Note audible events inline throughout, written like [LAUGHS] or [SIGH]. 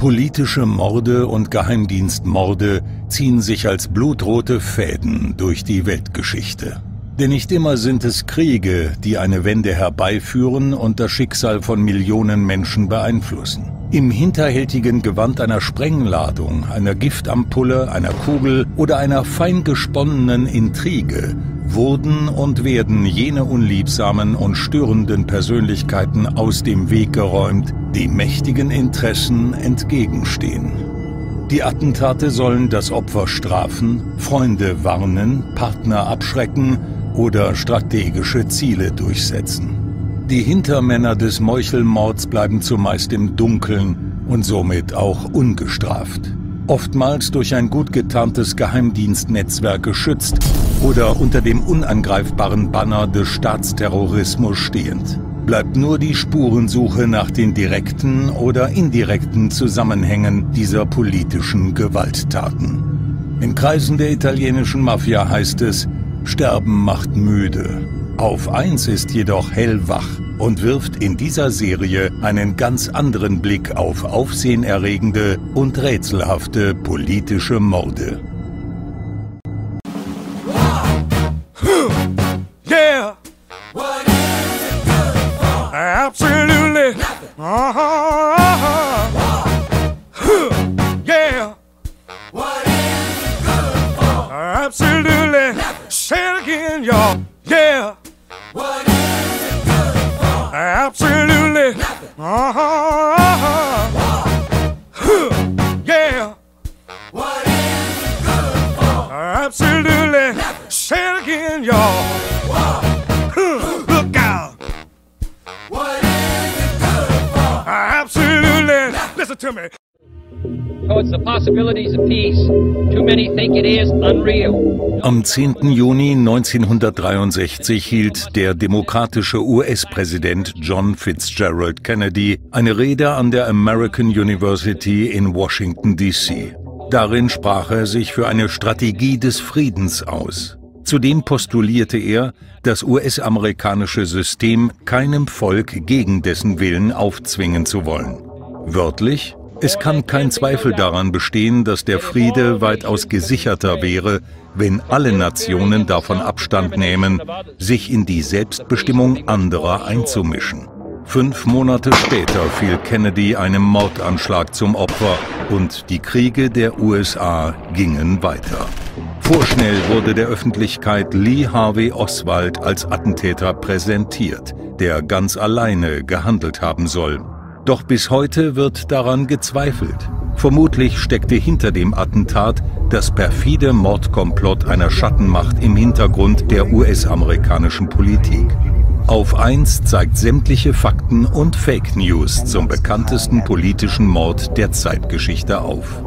Politische Morde und Geheimdienstmorde ziehen sich als blutrote Fäden durch die Weltgeschichte. Denn nicht immer sind es Kriege, die eine Wende herbeiführen und das Schicksal von Millionen Menschen beeinflussen. Im hinterhältigen Gewand einer Sprengladung, einer Giftampulle, einer Kugel oder einer fein gesponnenen Intrige wurden und werden jene unliebsamen und störenden Persönlichkeiten aus dem Weg geräumt, die mächtigen Interessen entgegenstehen. Die Attentate sollen das Opfer strafen, Freunde warnen, Partner abschrecken oder strategische Ziele durchsetzen. Die Hintermänner des Meuchelmords bleiben zumeist im Dunkeln und somit auch ungestraft. Oftmals durch ein gut getarntes Geheimdienstnetzwerk geschützt oder unter dem unangreifbaren Banner des Staatsterrorismus stehend. Bleibt nur die Spurensuche nach den direkten oder indirekten Zusammenhängen dieser politischen Gewalttaten. In Kreisen der italienischen Mafia heißt es, Sterben macht müde. Auf eins ist jedoch hellwach und wirft in dieser Serie einen ganz anderen Blick auf aufsehenerregende und rätselhafte politische Morde. Is unreal. Am 10. Juni 1963 hielt der demokratische US-Präsident John Fitzgerald Kennedy eine Rede an der American University in Washington, D.C. Darin sprach er sich für eine Strategie des Friedens aus. Zudem postulierte er, das US-amerikanische System keinem Volk gegen dessen Willen aufzwingen zu wollen. Wörtlich, es kann kein Zweifel daran bestehen, dass der Friede weitaus gesicherter wäre, wenn alle Nationen davon Abstand nehmen, sich in die Selbstbestimmung anderer einzumischen. Fünf Monate später fiel Kennedy einem Mordanschlag zum Opfer und die Kriege der USA gingen weiter. Vorschnell wurde der Öffentlichkeit Lee Harvey Oswald als Attentäter präsentiert, der ganz alleine gehandelt haben soll. Doch bis heute wird daran gezweifelt. Vermutlich steckte hinter dem Attentat das perfide Mordkomplott einer Schattenmacht im Hintergrund der US-amerikanischen Politik. Auf 1 zeigt sämtliche Fakten und Fake News zum bekanntesten politischen Mord der Zeitgeschichte auf.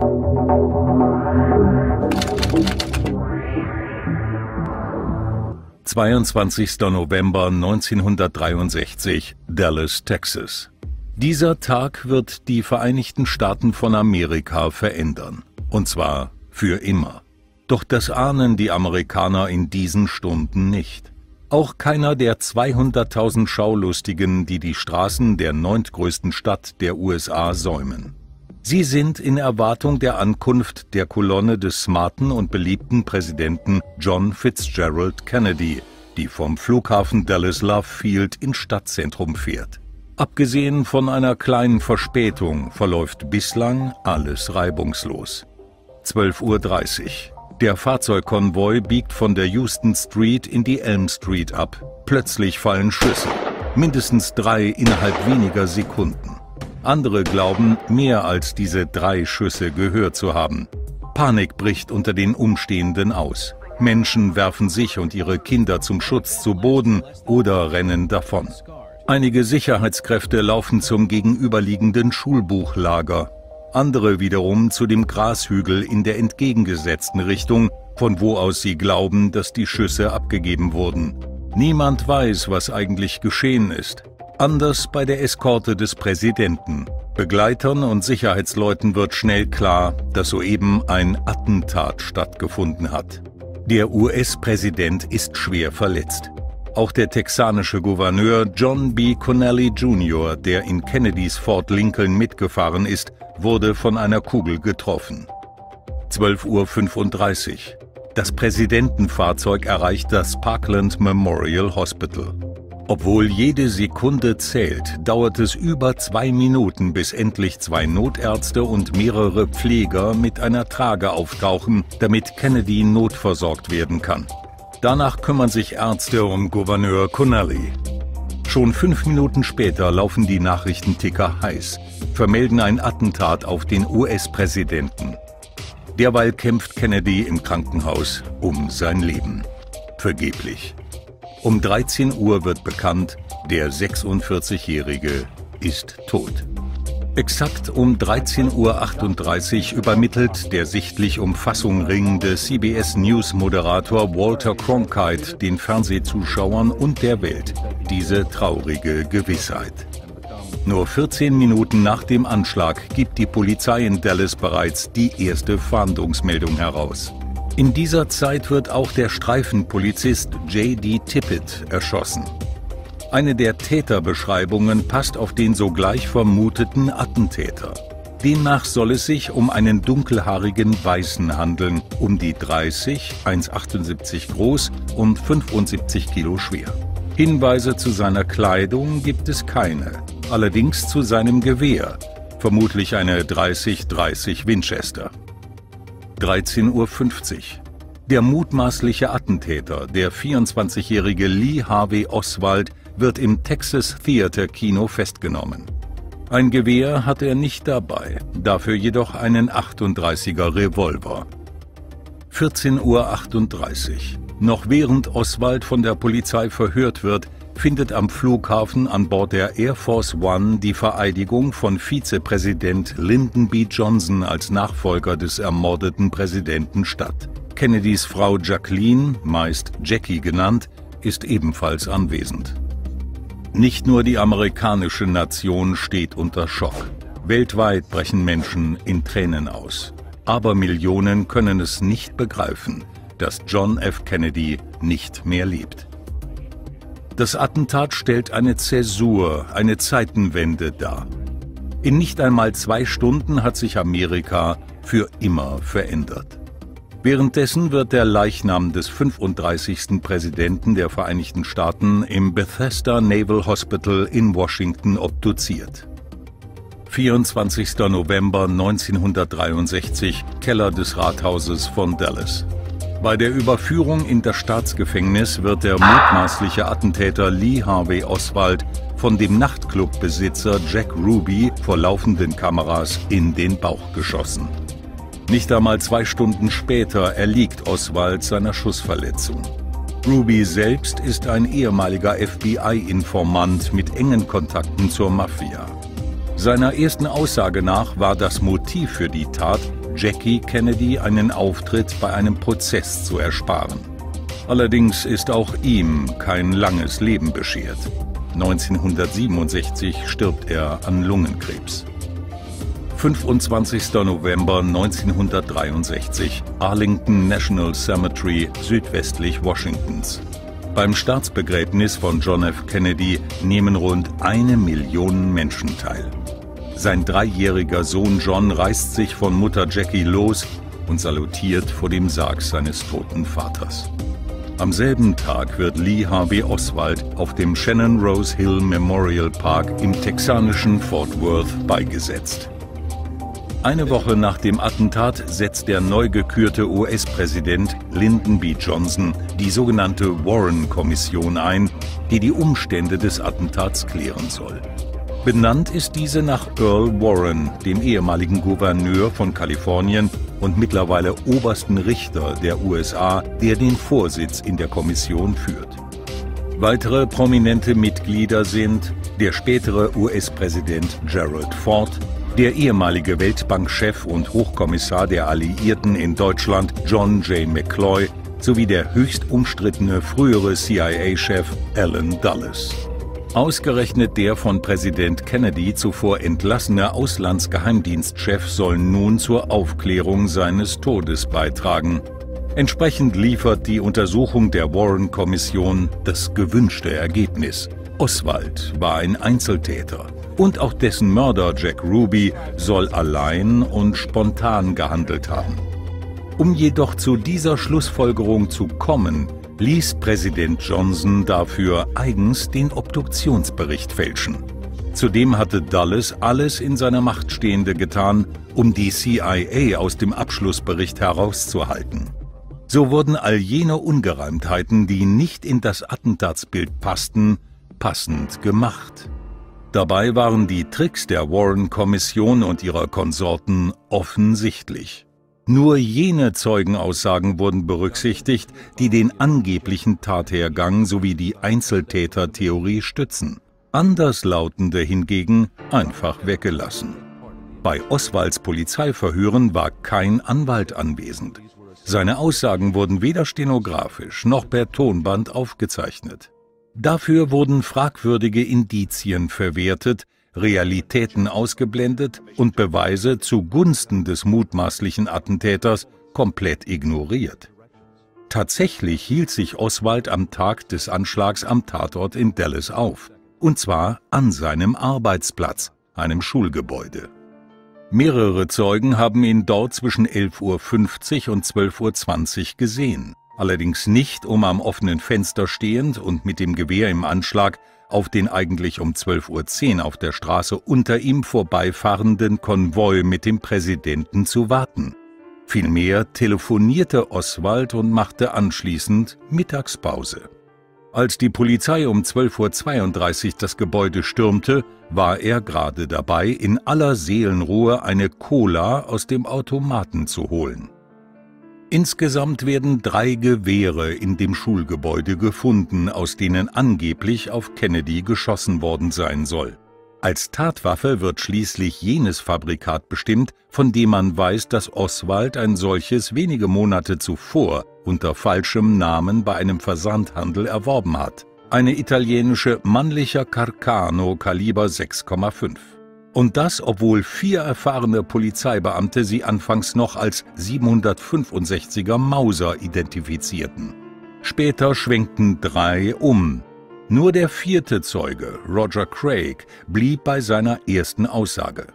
»22. November 1963, Dallas, Texas. Dieser Tag wird die Vereinigten Staaten von Amerika verändern. Und zwar für immer. Doch das ahnen die Amerikaner in diesen Stunden nicht. Auch keiner der 200.000 Schaulustigen, die die Straßen der neuntgrößten Stadt der USA säumen. Sie sind in Erwartung der Ankunft der Kolonne des smarten und beliebten Präsidenten John Fitzgerald Kennedy, die vom Flughafen Dallas Love Field ins Stadtzentrum fährt. Abgesehen von einer kleinen Verspätung verläuft bislang alles reibungslos. 12.30 Uhr. Der Fahrzeugkonvoi biegt von der Houston Street in die Elm Street ab. Plötzlich fallen Schüsse. Mindestens drei innerhalb weniger Sekunden. Andere glauben, mehr als diese drei Schüsse gehört zu haben. Panik bricht unter den Umstehenden aus. Menschen werfen sich und ihre Kinder zum Schutz zu Boden oder rennen davon. Einige Sicherheitskräfte laufen zum gegenüberliegenden Schulbuchlager, andere wiederum zu dem Grashügel in der entgegengesetzten Richtung, von wo aus sie glauben, dass die Schüsse abgegeben wurden. Niemand weiß, was eigentlich geschehen ist. Anders bei der Eskorte des Präsidenten. Begleitern und Sicherheitsleuten wird schnell klar, dass soeben ein Attentat stattgefunden hat. Der US-Präsident ist schwer verletzt. Auch der texanische Gouverneur John B. Connelly Jr., der in Kennedys Fort Lincoln mitgefahren ist, wurde von einer Kugel getroffen. 12.35 Uhr. Das Präsidentenfahrzeug erreicht das Parkland Memorial Hospital. Obwohl jede Sekunde zählt, dauert es über zwei Minuten, bis endlich zwei Notärzte und mehrere Pfleger mit einer Trage auftauchen, damit Kennedy notversorgt werden kann. Danach kümmern sich Ärzte um Gouverneur Connelly. Schon fünf Minuten später laufen die Nachrichtenticker heiß, vermelden ein Attentat auf den US-Präsidenten. Derweil kämpft Kennedy im Krankenhaus um sein Leben. Vergeblich. Um 13 Uhr wird bekannt, der 46-Jährige ist tot. Exakt um 13.38 Uhr übermittelt der sichtlich um Fassung ringende CBS News-Moderator Walter Cronkite den Fernsehzuschauern und der Welt diese traurige Gewissheit. Nur 14 Minuten nach dem Anschlag gibt die Polizei in Dallas bereits die erste Fahndungsmeldung heraus. In dieser Zeit wird auch der Streifenpolizist J.D. Tippett erschossen. Eine der Täterbeschreibungen passt auf den sogleich vermuteten Attentäter. Demnach soll es sich um einen dunkelhaarigen Weißen handeln, um die 30, 1,78 groß und 75 Kilo schwer. Hinweise zu seiner Kleidung gibt es keine, allerdings zu seinem Gewehr, vermutlich eine 30-30 Winchester. 13.50 Uhr. Der mutmaßliche Attentäter, der 24-jährige Lee Harvey Oswald, wird im Texas Theater Kino festgenommen. Ein Gewehr hat er nicht dabei, dafür jedoch einen 38er Revolver. 14.38 Uhr. Noch während Oswald von der Polizei verhört wird, findet am Flughafen an Bord der Air Force One die Vereidigung von Vizepräsident Lyndon B. Johnson als Nachfolger des ermordeten Präsidenten statt. Kennedys Frau Jacqueline, meist Jackie genannt, ist ebenfalls anwesend. Nicht nur die amerikanische Nation steht unter Schock. Weltweit brechen Menschen in Tränen aus. Aber Millionen können es nicht begreifen, dass John F. Kennedy nicht mehr lebt. Das Attentat stellt eine Zäsur, eine Zeitenwende dar. In nicht einmal zwei Stunden hat sich Amerika für immer verändert. Währenddessen wird der Leichnam des 35. Präsidenten der Vereinigten Staaten im Bethesda Naval Hospital in Washington obduziert. 24. November 1963, Keller des Rathauses von Dallas. Bei der Überführung in das Staatsgefängnis wird der mutmaßliche Attentäter Lee Harvey Oswald von dem Nachtclubbesitzer Jack Ruby vor laufenden Kameras in den Bauch geschossen. Nicht einmal zwei Stunden später erliegt Oswald seiner Schussverletzung. Ruby selbst ist ein ehemaliger FBI-Informant mit engen Kontakten zur Mafia. Seiner ersten Aussage nach war das Motiv für die Tat Jackie Kennedy einen Auftritt bei einem Prozess zu ersparen. Allerdings ist auch ihm kein langes Leben beschert. 1967 stirbt er an Lungenkrebs. 25. November 1963, Arlington National Cemetery südwestlich Washingtons. Beim Staatsbegräbnis von John F. Kennedy nehmen rund eine Million Menschen teil. Sein dreijähriger Sohn John reißt sich von Mutter Jackie los und salutiert vor dem Sarg seines toten Vaters. Am selben Tag wird Lee Harvey Oswald auf dem Shannon Rose Hill Memorial Park im texanischen Fort Worth beigesetzt. Eine Woche nach dem Attentat setzt der neu gekürte US-Präsident Lyndon B. Johnson die sogenannte Warren-Kommission ein, die die Umstände des Attentats klären soll. Benannt ist diese nach Earl Warren, dem ehemaligen Gouverneur von Kalifornien und mittlerweile obersten Richter der USA, der den Vorsitz in der Kommission führt. Weitere prominente Mitglieder sind der spätere US-Präsident Gerald Ford, der ehemalige Weltbankchef und Hochkommissar der Alliierten in Deutschland John J. McCloy sowie der höchst umstrittene frühere CIA-Chef Alan Dulles. Ausgerechnet der von Präsident Kennedy zuvor entlassene Auslandsgeheimdienstchef soll nun zur Aufklärung seines Todes beitragen. Entsprechend liefert die Untersuchung der Warren-Kommission das gewünschte Ergebnis. Oswald war ein Einzeltäter und auch dessen Mörder Jack Ruby soll allein und spontan gehandelt haben. Um jedoch zu dieser Schlussfolgerung zu kommen, ließ Präsident Johnson dafür eigens den Obduktionsbericht fälschen. Zudem hatte Dulles alles in seiner Macht Stehende getan, um die CIA aus dem Abschlussbericht herauszuhalten. So wurden all jene Ungereimtheiten, die nicht in das Attentatsbild passten, passend gemacht. Dabei waren die Tricks der Warren-Kommission und ihrer Konsorten offensichtlich. Nur jene Zeugenaussagen wurden berücksichtigt, die den angeblichen Tathergang sowie die Einzeltätertheorie stützen. Anderslautende hingegen einfach weggelassen. Bei Oswalds Polizeiverhören war kein Anwalt anwesend. Seine Aussagen wurden weder stenografisch noch per Tonband aufgezeichnet. Dafür wurden fragwürdige Indizien verwertet, Realitäten ausgeblendet und Beweise zugunsten des mutmaßlichen Attentäters komplett ignoriert. Tatsächlich hielt sich Oswald am Tag des Anschlags am Tatort in Dallas auf, und zwar an seinem Arbeitsplatz, einem Schulgebäude. Mehrere Zeugen haben ihn dort zwischen 11.50 Uhr und 12.20 Uhr gesehen, allerdings nicht, um am offenen Fenster stehend und mit dem Gewehr im Anschlag auf den eigentlich um 12.10 Uhr auf der Straße unter ihm vorbeifahrenden Konvoi mit dem Präsidenten zu warten. Vielmehr telefonierte Oswald und machte anschließend Mittagspause. Als die Polizei um 12.32 Uhr das Gebäude stürmte, war er gerade dabei, in aller Seelenruhe eine Cola aus dem Automaten zu holen. Insgesamt werden drei Gewehre in dem Schulgebäude gefunden, aus denen angeblich auf Kennedy geschossen worden sein soll. Als Tatwaffe wird schließlich jenes Fabrikat bestimmt, von dem man weiß, dass Oswald ein solches wenige Monate zuvor unter falschem Namen bei einem Versandhandel erworben hat. Eine italienische mannlicher Carcano Kaliber 6,5. Und das, obwohl vier erfahrene Polizeibeamte sie anfangs noch als 765er Mauser identifizierten. Später schwenkten drei um. Nur der vierte Zeuge, Roger Craig, blieb bei seiner ersten Aussage.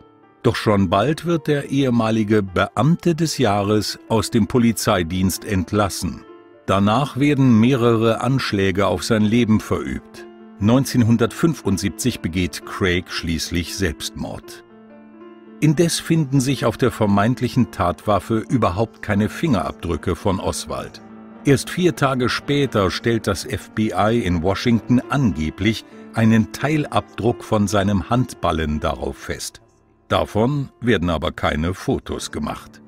Doch schon bald wird der ehemalige Beamte des Jahres aus dem Polizeidienst entlassen. Danach werden mehrere Anschläge auf sein Leben verübt. 1975 begeht Craig schließlich Selbstmord. Indes finden sich auf der vermeintlichen Tatwaffe überhaupt keine Fingerabdrücke von Oswald. Erst vier Tage später stellt das FBI in Washington angeblich einen Teilabdruck von seinem Handballen darauf fest. Davon werden aber keine Fotos gemacht.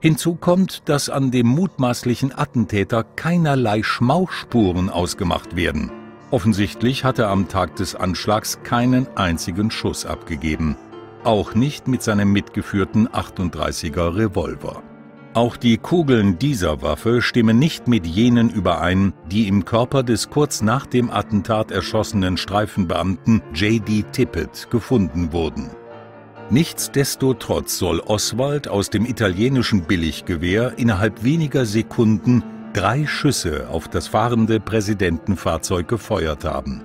Hinzu kommt, dass an dem mutmaßlichen Attentäter keinerlei Schmauchspuren ausgemacht werden. Offensichtlich hat er am Tag des Anschlags keinen einzigen Schuss abgegeben, auch nicht mit seinem mitgeführten 38er Revolver. Auch die Kugeln dieser Waffe stimmen nicht mit jenen überein, die im Körper des kurz nach dem Attentat erschossenen Streifenbeamten J.D. Tippett gefunden wurden. Nichtsdestotrotz soll Oswald aus dem italienischen Billiggewehr innerhalb weniger Sekunden drei Schüsse auf das fahrende Präsidentenfahrzeug gefeuert haben.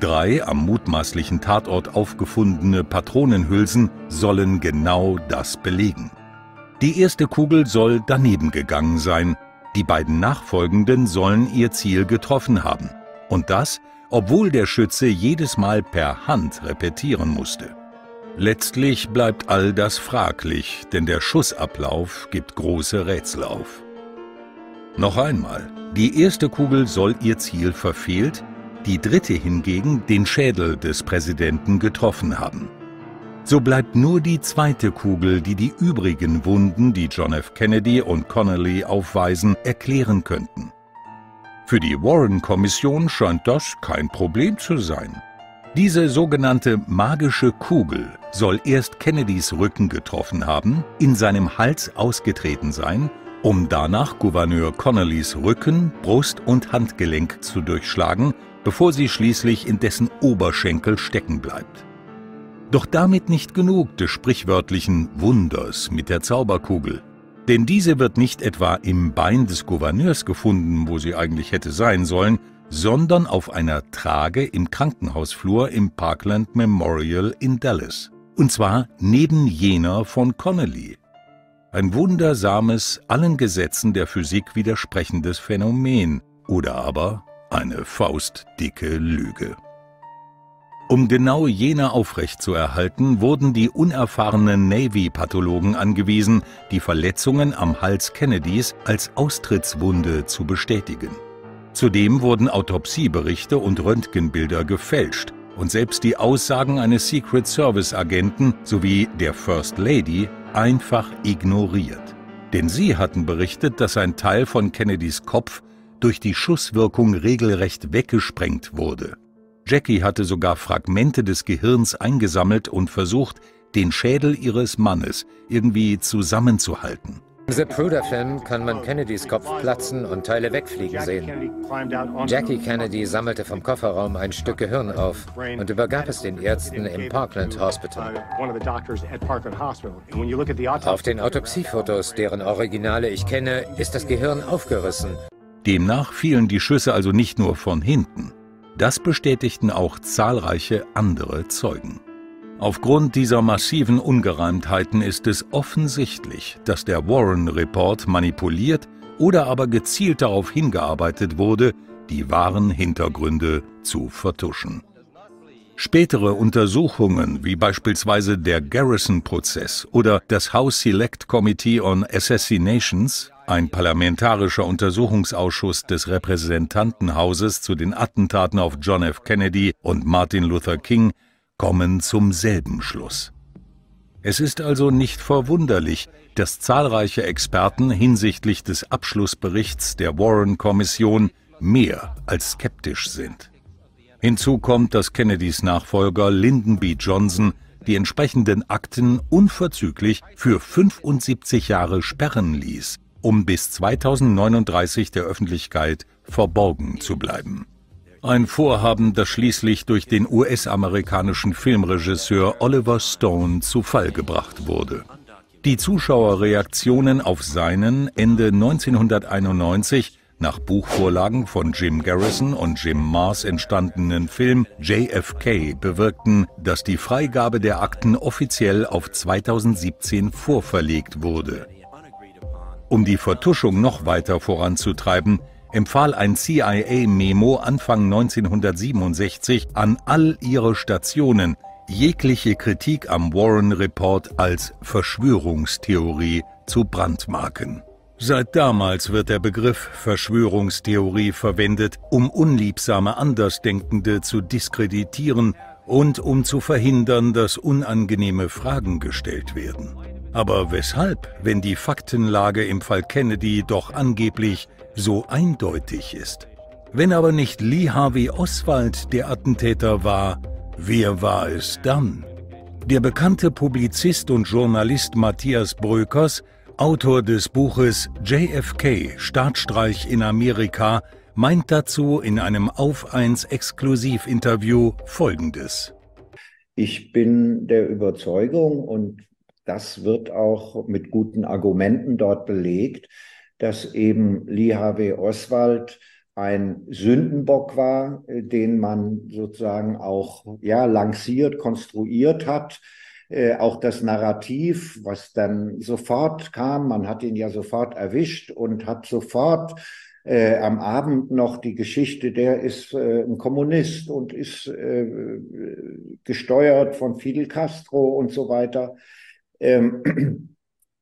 Drei am mutmaßlichen Tatort aufgefundene Patronenhülsen sollen genau das belegen. Die erste Kugel soll daneben gegangen sein, die beiden nachfolgenden sollen ihr Ziel getroffen haben. Und das, obwohl der Schütze jedes Mal per Hand repetieren musste. Letztlich bleibt all das fraglich, denn der Schussablauf gibt große Rätsel auf. Noch einmal, die erste Kugel soll ihr Ziel verfehlt, die dritte hingegen den Schädel des Präsidenten getroffen haben. So bleibt nur die zweite Kugel, die die übrigen Wunden, die John F. Kennedy und Connolly aufweisen, erklären könnten. Für die Warren-Kommission scheint das kein Problem zu sein. Diese sogenannte magische Kugel soll erst Kennedys Rücken getroffen haben, in seinem Hals ausgetreten sein um danach Gouverneur Connellys Rücken, Brust und Handgelenk zu durchschlagen, bevor sie schließlich in dessen Oberschenkel stecken bleibt. Doch damit nicht genug des sprichwörtlichen Wunders mit der Zauberkugel. Denn diese wird nicht etwa im Bein des Gouverneurs gefunden, wo sie eigentlich hätte sein sollen, sondern auf einer Trage im Krankenhausflur im Parkland Memorial in Dallas. Und zwar neben jener von Connolly. Ein wundersames, allen Gesetzen der Physik widersprechendes Phänomen oder aber eine faustdicke Lüge. Um genau jene aufrechtzuerhalten, wurden die unerfahrenen Navy-Pathologen angewiesen, die Verletzungen am Hals Kennedys als Austrittswunde zu bestätigen. Zudem wurden Autopsieberichte und Röntgenbilder gefälscht und selbst die Aussagen eines Secret Service-Agenten sowie der First Lady einfach ignoriert. Denn sie hatten berichtet, dass ein Teil von Kennedys Kopf durch die Schusswirkung regelrecht weggesprengt wurde. Jackie hatte sogar Fragmente des Gehirns eingesammelt und versucht, den Schädel ihres Mannes irgendwie zusammenzuhalten. Im Zapruder-Film kann man Kennedys Kopf platzen und Teile wegfliegen sehen. Jackie Kennedy sammelte vom Kofferraum ein Stück Gehirn auf und übergab es den Ärzten im Parkland Hospital. Auf den Autopsiefotos, deren Originale ich kenne, ist das Gehirn aufgerissen. Demnach fielen die Schüsse also nicht nur von hinten. Das bestätigten auch zahlreiche andere Zeugen. Aufgrund dieser massiven Ungereimtheiten ist es offensichtlich, dass der Warren Report manipuliert oder aber gezielt darauf hingearbeitet wurde, die wahren Hintergründe zu vertuschen. Spätere Untersuchungen, wie beispielsweise der Garrison-Prozess oder das House Select Committee on Assassinations, ein parlamentarischer Untersuchungsausschuss des Repräsentantenhauses zu den Attentaten auf John F. Kennedy und Martin Luther King, kommen zum selben Schluss. Es ist also nicht verwunderlich, dass zahlreiche Experten hinsichtlich des Abschlussberichts der Warren-Kommission mehr als skeptisch sind. Hinzu kommt, dass Kennedys Nachfolger Lyndon B. Johnson die entsprechenden Akten unverzüglich für 75 Jahre sperren ließ, um bis 2039 der Öffentlichkeit verborgen zu bleiben. Ein Vorhaben, das schließlich durch den US-amerikanischen Filmregisseur Oliver Stone zu Fall gebracht wurde. Die Zuschauerreaktionen auf seinen Ende 1991 nach Buchvorlagen von Jim Garrison und Jim Mars entstandenen Film JFK bewirkten, dass die Freigabe der Akten offiziell auf 2017 vorverlegt wurde. Um die Vertuschung noch weiter voranzutreiben, empfahl ein CIA-Memo Anfang 1967 an all ihre Stationen, jegliche Kritik am Warren Report als Verschwörungstheorie zu brandmarken. Seit damals wird der Begriff Verschwörungstheorie verwendet, um unliebsame Andersdenkende zu diskreditieren und um zu verhindern, dass unangenehme Fragen gestellt werden. Aber weshalb, wenn die Faktenlage im Fall Kennedy doch angeblich so eindeutig ist? Wenn aber nicht Lee Harvey Oswald der Attentäter war, wer war es dann? Der bekannte Publizist und Journalist Matthias Brökers Autor des Buches JFK Staatsstreich in Amerika meint dazu in einem Auf 1 Exklusivinterview Folgendes. Ich bin der Überzeugung und das wird auch mit guten Argumenten dort belegt, dass eben Lee Harvey Oswald ein Sündenbock war, den man sozusagen auch ja lanciert, konstruiert hat, äh, auch das Narrativ, was dann sofort kam, man hat ihn ja sofort erwischt und hat sofort äh, am Abend noch die Geschichte, der ist äh, ein Kommunist und ist äh, gesteuert von Fidel Castro und so weiter. Ähm,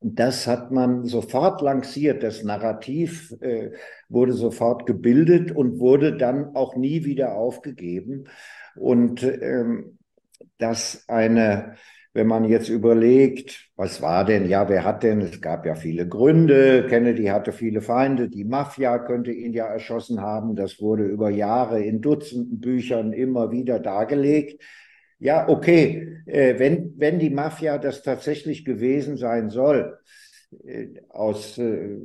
das hat man sofort lanciert. Das Narrativ äh, wurde sofort gebildet und wurde dann auch nie wieder aufgegeben. Und ähm, dass eine wenn man jetzt überlegt, was war denn, ja, wer hat denn, es gab ja viele Gründe, Kennedy hatte viele Feinde, die Mafia könnte ihn ja erschossen haben, das wurde über Jahre in Dutzenden Büchern immer wieder dargelegt. Ja, okay, äh, wenn, wenn die Mafia das tatsächlich gewesen sein soll, äh, aus äh,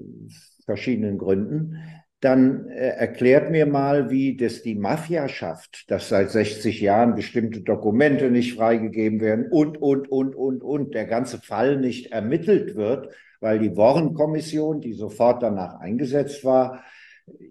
verschiedenen Gründen, dann äh, erklärt mir mal, wie das die Mafia schafft, dass seit 60 Jahren bestimmte Dokumente nicht freigegeben werden und, und, und, und, und, der ganze Fall nicht ermittelt wird, weil die Warren-Kommission, die sofort danach eingesetzt war,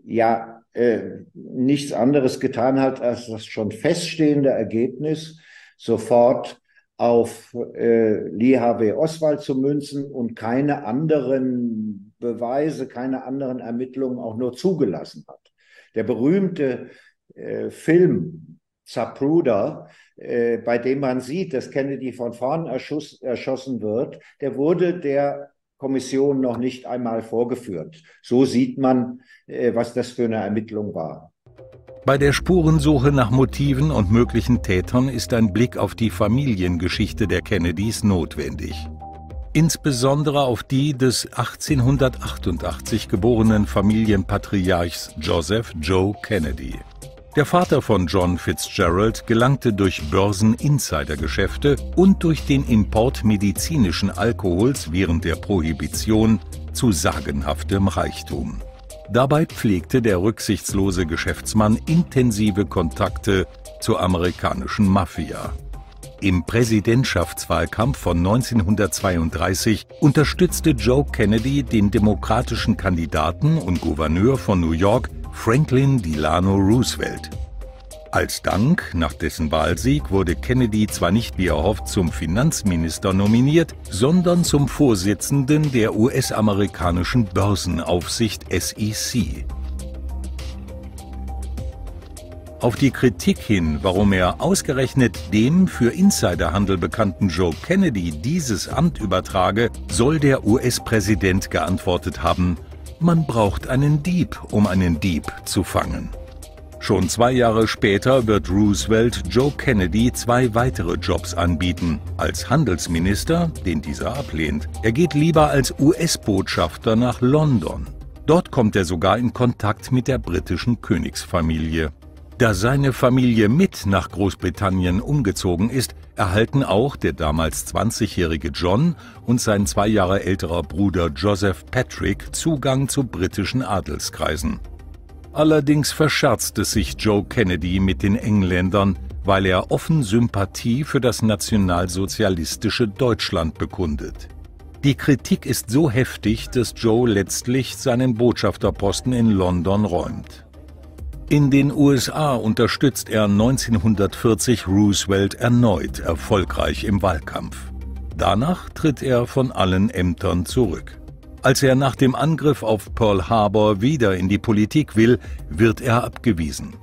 ja äh, nichts anderes getan hat, als das schon feststehende Ergebnis sofort auf äh, Lee Harvey Oswald zu münzen und keine anderen Beweise, keine anderen Ermittlungen auch nur zugelassen hat. Der berühmte äh, Film Zapruder, äh, bei dem man sieht, dass Kennedy von vorn erschuss, erschossen wird, der wurde der Kommission noch nicht einmal vorgeführt. So sieht man, äh, was das für eine Ermittlung war. Bei der Spurensuche nach Motiven und möglichen Tätern ist ein Blick auf die Familiengeschichte der Kennedys notwendig. Insbesondere auf die des 1888 geborenen Familienpatriarchs Joseph Joe Kennedy. Der Vater von John Fitzgerald gelangte durch Börsen-Insidergeschäfte und durch den Import medizinischen Alkohols während der Prohibition zu sagenhaftem Reichtum. Dabei pflegte der rücksichtslose Geschäftsmann intensive Kontakte zur amerikanischen Mafia. Im Präsidentschaftswahlkampf von 1932 unterstützte Joe Kennedy den demokratischen Kandidaten und Gouverneur von New York Franklin Delano Roosevelt. Als Dank nach dessen Wahlsieg wurde Kennedy zwar nicht wie erhofft zum Finanzminister nominiert, sondern zum Vorsitzenden der US-amerikanischen Börsenaufsicht SEC. Auf die Kritik hin, warum er ausgerechnet dem für Insiderhandel bekannten Joe Kennedy dieses Amt übertrage, soll der US-Präsident geantwortet haben, man braucht einen Dieb, um einen Dieb zu fangen. Schon zwei Jahre später wird Roosevelt Joe Kennedy zwei weitere Jobs anbieten. Als Handelsminister, den dieser ablehnt. Er geht lieber als US-Botschafter nach London. Dort kommt er sogar in Kontakt mit der britischen Königsfamilie. Da seine Familie mit nach Großbritannien umgezogen ist, erhalten auch der damals 20-jährige John und sein zwei Jahre älterer Bruder Joseph Patrick Zugang zu britischen Adelskreisen. Allerdings verscherzt es sich Joe Kennedy mit den Engländern, weil er offen Sympathie für das nationalsozialistische Deutschland bekundet. Die Kritik ist so heftig, dass Joe letztlich seinen Botschafterposten in London räumt. In den USA unterstützt er 1940 Roosevelt erneut erfolgreich im Wahlkampf. Danach tritt er von allen Ämtern zurück. Als er nach dem Angriff auf Pearl Harbor wieder in die Politik will, wird er abgewiesen.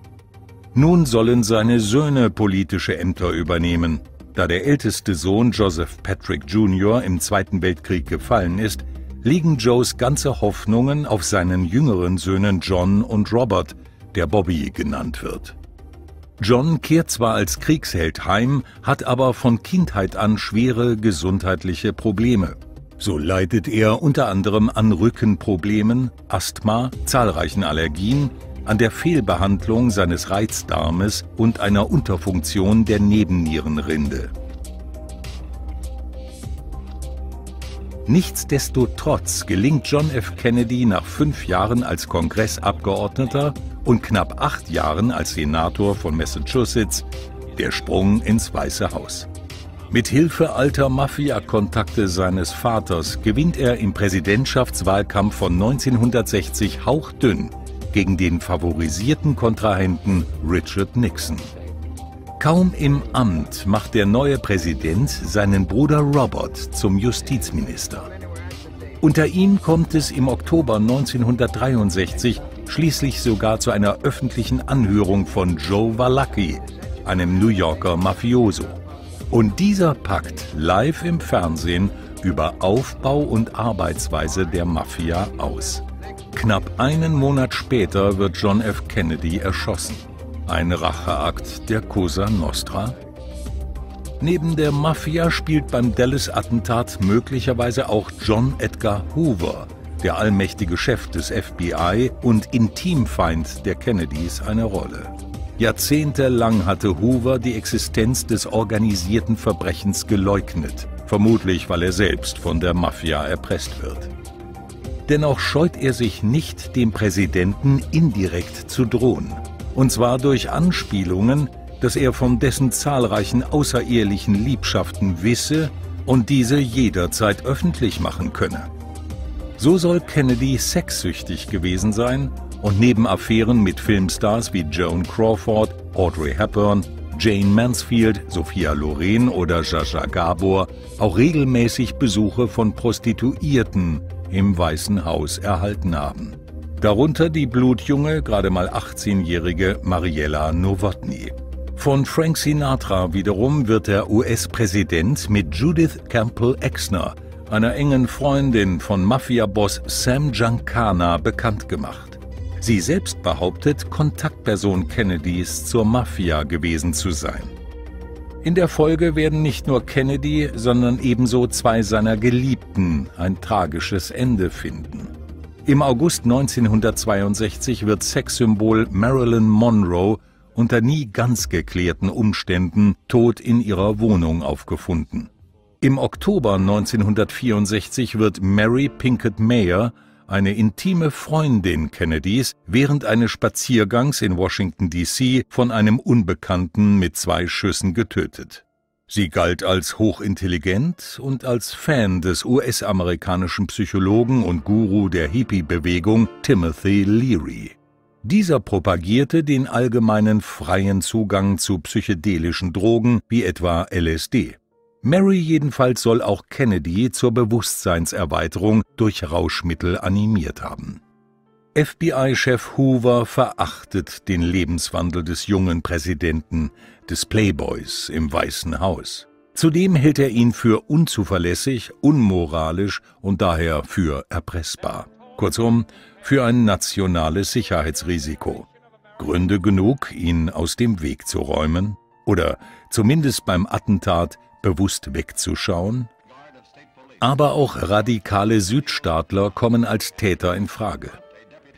Nun sollen seine Söhne politische Ämter übernehmen. Da der älteste Sohn Joseph Patrick Jr. im Zweiten Weltkrieg gefallen ist, liegen Joes ganze Hoffnungen auf seinen jüngeren Söhnen John und Robert, der Bobby genannt wird. John kehrt zwar als Kriegsheld heim, hat aber von Kindheit an schwere gesundheitliche Probleme. So leidet er unter anderem an Rückenproblemen, Asthma, zahlreichen Allergien, an der Fehlbehandlung seines Reizdarmes und einer Unterfunktion der Nebennierenrinde. Nichtsdestotrotz gelingt John F. Kennedy nach fünf Jahren als Kongressabgeordneter und knapp acht Jahren als Senator von Massachusetts der Sprung ins Weiße Haus. Mit Hilfe alter Mafia-Kontakte seines Vaters gewinnt er im Präsidentschaftswahlkampf von 1960 hauchdünn gegen den favorisierten Kontrahenten Richard Nixon. Kaum im Amt macht der neue Präsident seinen Bruder Robert zum Justizminister. Unter ihm kommt es im Oktober 1963 schließlich sogar zu einer öffentlichen Anhörung von Joe Valacchi, einem New Yorker Mafioso. Und dieser packt live im Fernsehen über Aufbau und Arbeitsweise der Mafia aus. Knapp einen Monat später wird John F. Kennedy erschossen. Ein Racheakt der Cosa Nostra? Neben der Mafia spielt beim Dallas-Attentat möglicherweise auch John Edgar Hoover, der allmächtige Chef des FBI und Intimfeind der Kennedys, eine Rolle. Jahrzehntelang hatte Hoover die Existenz des organisierten Verbrechens geleugnet, vermutlich weil er selbst von der Mafia erpresst wird. Dennoch scheut er sich nicht, dem Präsidenten indirekt zu drohen. Und zwar durch Anspielungen, dass er von dessen zahlreichen außerehelichen Liebschaften wisse und diese jederzeit öffentlich machen könne. So soll Kennedy sexsüchtig gewesen sein und neben Affären mit Filmstars wie Joan Crawford, Audrey Hepburn, Jane Mansfield, Sophia Loren oder Jaja Gabor auch regelmäßig Besuche von Prostituierten im Weißen Haus erhalten haben. Darunter die blutjunge, gerade mal 18-jährige Mariella Nowotny. Von Frank Sinatra wiederum wird der US-Präsident mit Judith Campbell Exner, einer engen Freundin von Mafia-Boss Sam Giancana, bekannt gemacht. Sie selbst behauptet, Kontaktperson Kennedys zur Mafia gewesen zu sein. In der Folge werden nicht nur Kennedy, sondern ebenso zwei seiner Geliebten ein tragisches Ende finden. Im August 1962 wird Sexsymbol Marilyn Monroe unter nie ganz geklärten Umständen tot in ihrer Wohnung aufgefunden. Im Oktober 1964 wird Mary Pinkett Mayer, eine intime Freundin Kennedys, während eines Spaziergangs in Washington, D.C. von einem Unbekannten mit zwei Schüssen getötet. Sie galt als hochintelligent und als Fan des US-amerikanischen Psychologen und Guru der Hippie-Bewegung Timothy Leary. Dieser propagierte den allgemeinen freien Zugang zu psychedelischen Drogen wie etwa LSD. Mary jedenfalls soll auch Kennedy zur Bewusstseinserweiterung durch Rauschmittel animiert haben. FBI-Chef Hoover verachtet den Lebenswandel des jungen Präsidenten, des Playboys im Weißen Haus. Zudem hält er ihn für unzuverlässig, unmoralisch und daher für erpressbar. Kurzum, für ein nationales Sicherheitsrisiko. Gründe genug, ihn aus dem Weg zu räumen oder zumindest beim Attentat bewusst wegzuschauen? Aber auch radikale Südstaatler kommen als Täter in Frage.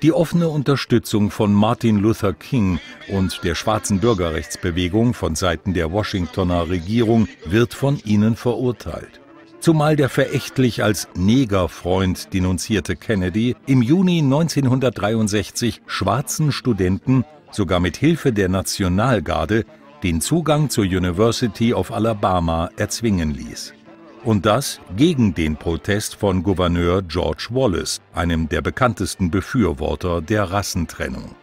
Die offene Unterstützung von Martin Luther King und der schwarzen Bürgerrechtsbewegung von Seiten der Washingtoner Regierung wird von ihnen verurteilt zumal der verächtlich als Negerfreund denunzierte Kennedy im Juni 1963 schwarzen Studenten sogar mit Hilfe der Nationalgarde den Zugang zur University of Alabama erzwingen ließ. Und das gegen den Protest von Gouverneur George Wallace, einem der bekanntesten Befürworter der Rassentrennung.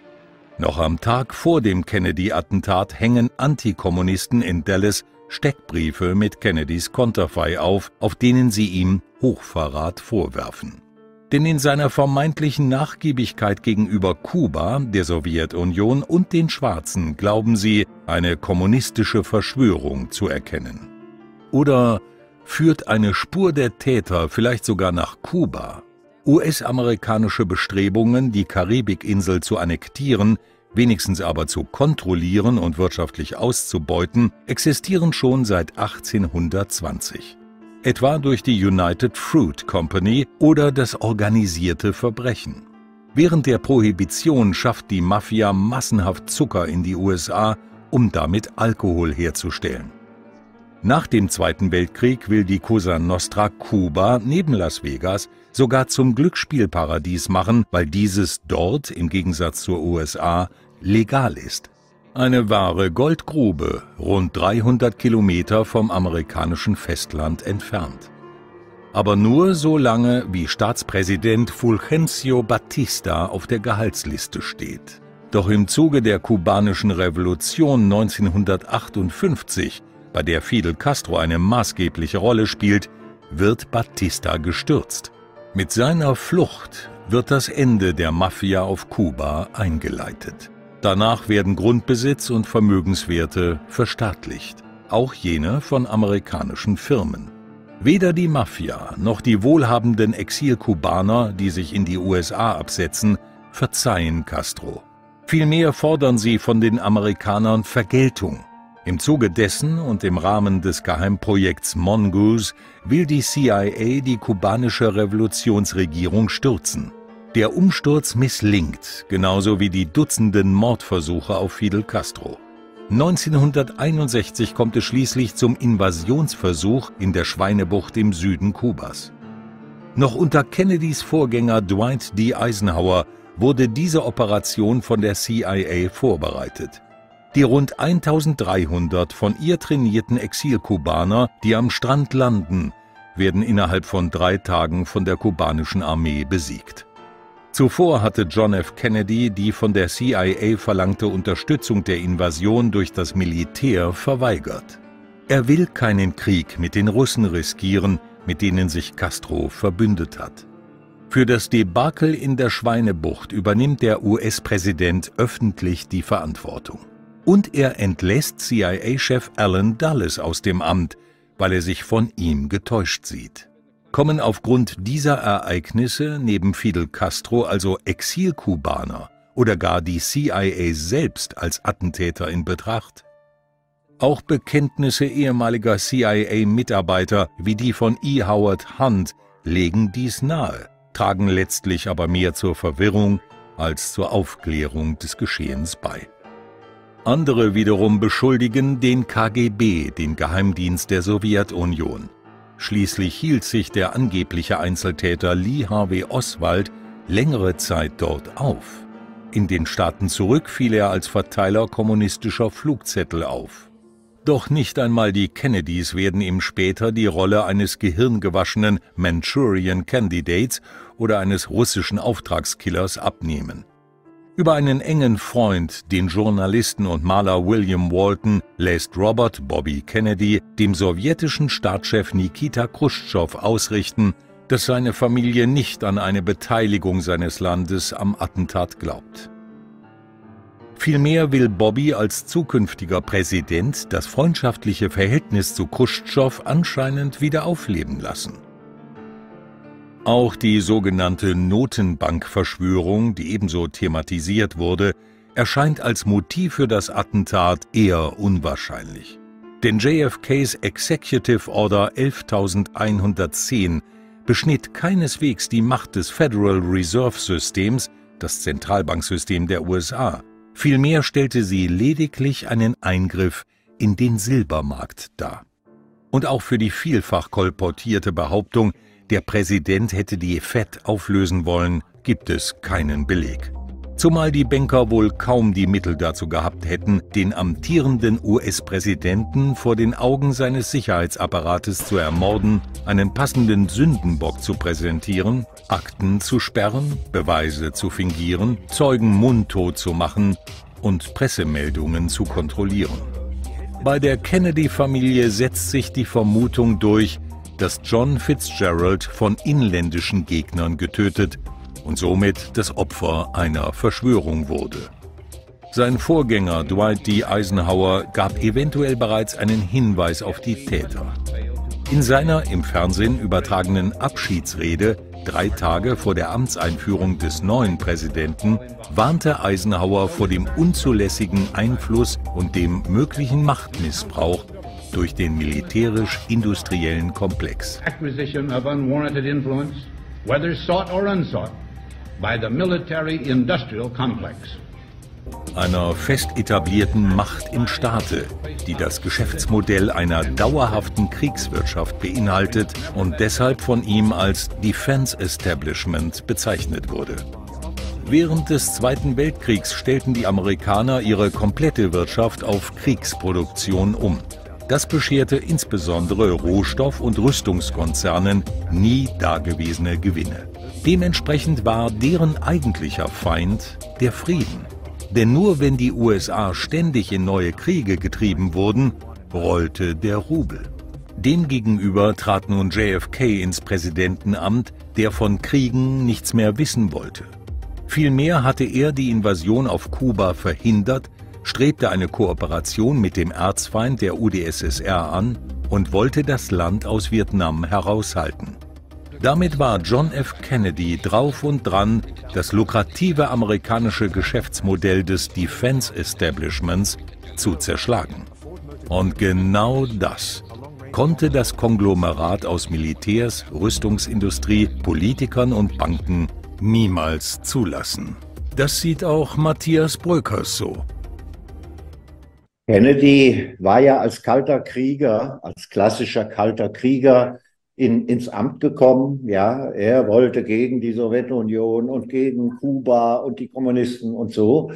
Noch am Tag vor dem Kennedy-Attentat hängen Antikommunisten in Dallas Steckbriefe mit Kennedys Konterfei auf, auf denen sie ihm Hochverrat vorwerfen. Denn in seiner vermeintlichen Nachgiebigkeit gegenüber Kuba, der Sowjetunion und den Schwarzen glauben sie, eine kommunistische Verschwörung zu erkennen. Oder führt eine Spur der Täter vielleicht sogar nach Kuba? US-amerikanische Bestrebungen, die Karibikinsel zu annektieren, wenigstens aber zu kontrollieren und wirtschaftlich auszubeuten, existieren schon seit 1820. Etwa durch die United Fruit Company oder das organisierte Verbrechen. Während der Prohibition schafft die Mafia massenhaft Zucker in die USA, um damit Alkohol herzustellen. Nach dem Zweiten Weltkrieg will die Cosa Nostra Kuba neben Las Vegas sogar zum Glücksspielparadies machen, weil dieses dort im Gegensatz zur USA legal ist. Eine wahre Goldgrube, rund 300 Kilometer vom amerikanischen Festland entfernt. Aber nur so lange, wie Staatspräsident Fulgencio Batista auf der Gehaltsliste steht. Doch im Zuge der kubanischen Revolution 1958, bei der Fidel Castro eine maßgebliche Rolle spielt, wird Batista gestürzt. Mit seiner Flucht wird das Ende der Mafia auf Kuba eingeleitet. Danach werden Grundbesitz und Vermögenswerte verstaatlicht, auch jene von amerikanischen Firmen. Weder die Mafia noch die wohlhabenden Exilkubaner, die sich in die USA absetzen, verzeihen Castro. Vielmehr fordern sie von den Amerikanern Vergeltung. Im Zuge dessen und im Rahmen des Geheimprojekts Mongoose will die CIA die kubanische Revolutionsregierung stürzen. Der Umsturz misslingt, genauso wie die Dutzenden Mordversuche auf Fidel Castro. 1961 kommt es schließlich zum Invasionsversuch in der Schweinebucht im Süden Kubas. Noch unter Kennedys Vorgänger Dwight D. Eisenhower wurde diese Operation von der CIA vorbereitet. Die rund 1300 von ihr trainierten Exilkubaner, die am Strand landen, werden innerhalb von drei Tagen von der kubanischen Armee besiegt. Zuvor hatte John F. Kennedy die von der CIA verlangte Unterstützung der Invasion durch das Militär verweigert. Er will keinen Krieg mit den Russen riskieren, mit denen sich Castro verbündet hat. Für das Debakel in der Schweinebucht übernimmt der US-Präsident öffentlich die Verantwortung. Und er entlässt CIA-Chef Alan Dulles aus dem Amt, weil er sich von ihm getäuscht sieht. Kommen aufgrund dieser Ereignisse neben Fidel Castro also Exilkubaner oder gar die CIA selbst als Attentäter in Betracht? Auch Bekenntnisse ehemaliger CIA-Mitarbeiter wie die von E. Howard Hunt legen dies nahe, tragen letztlich aber mehr zur Verwirrung als zur Aufklärung des Geschehens bei. Andere wiederum beschuldigen den KGB, den Geheimdienst der Sowjetunion. Schließlich hielt sich der angebliche Einzeltäter Lee Harvey Oswald längere Zeit dort auf. In den Staaten zurück fiel er als Verteiler kommunistischer Flugzettel auf. Doch nicht einmal die Kennedys werden ihm später die Rolle eines gehirngewaschenen Manchurian Candidates oder eines russischen Auftragskillers abnehmen. Über einen engen Freund, den Journalisten und Maler William Walton, lässt Robert Bobby Kennedy dem sowjetischen Staatschef Nikita Khrushchev ausrichten, dass seine Familie nicht an eine Beteiligung seines Landes am Attentat glaubt. Vielmehr will Bobby als zukünftiger Präsident das freundschaftliche Verhältnis zu Khrushchev anscheinend wieder aufleben lassen. Auch die sogenannte Notenbankverschwörung, die ebenso thematisiert wurde, erscheint als Motiv für das Attentat eher unwahrscheinlich. Denn JFKs Executive Order 11110 beschnitt keineswegs die Macht des Federal Reserve Systems, das Zentralbanksystem der USA. Vielmehr stellte sie lediglich einen Eingriff in den Silbermarkt dar. Und auch für die vielfach kolportierte Behauptung, der Präsident hätte die FED auflösen wollen, gibt es keinen Beleg. Zumal die Banker wohl kaum die Mittel dazu gehabt hätten, den amtierenden US-Präsidenten vor den Augen seines Sicherheitsapparates zu ermorden, einen passenden Sündenbock zu präsentieren, Akten zu sperren, Beweise zu fingieren, Zeugen mundtot zu machen und Pressemeldungen zu kontrollieren. Bei der Kennedy-Familie setzt sich die Vermutung durch, dass John Fitzgerald von inländischen Gegnern getötet und somit das Opfer einer Verschwörung wurde. Sein Vorgänger Dwight D. Eisenhower gab eventuell bereits einen Hinweis auf die Täter. In seiner im Fernsehen übertragenen Abschiedsrede drei Tage vor der Amtseinführung des neuen Präsidenten warnte Eisenhower vor dem unzulässigen Einfluss und dem möglichen Machtmissbrauch durch den militärisch-industriellen Komplex. Acquisition of unwarranted influence, whether sought or unsought, by the military-industrial complex. Einer fest etablierten Macht im Staate, die das Geschäftsmodell einer dauerhaften Kriegswirtschaft beinhaltet und deshalb von ihm als Defense Establishment bezeichnet wurde. Während des Zweiten Weltkriegs stellten die Amerikaner ihre komplette Wirtschaft auf Kriegsproduktion um. Das bescherte insbesondere Rohstoff- und Rüstungskonzernen nie dagewesene Gewinne. Dementsprechend war deren eigentlicher Feind der Frieden. Denn nur wenn die USA ständig in neue Kriege getrieben wurden, rollte der Rubel. Demgegenüber trat nun JFK ins Präsidentenamt, der von Kriegen nichts mehr wissen wollte. Vielmehr hatte er die Invasion auf Kuba verhindert strebte eine Kooperation mit dem Erzfeind der UdSSR an und wollte das Land aus Vietnam heraushalten. Damit war John F. Kennedy drauf und dran, das lukrative amerikanische Geschäftsmodell des Defense Establishments zu zerschlagen. Und genau das konnte das Konglomerat aus Militärs, Rüstungsindustrie, Politikern und Banken niemals zulassen. Das sieht auch Matthias Bröckers so. Kennedy war ja als kalter Krieger, als klassischer kalter Krieger in, ins Amt gekommen. Ja, er wollte gegen die Sowjetunion und gegen Kuba und die Kommunisten und so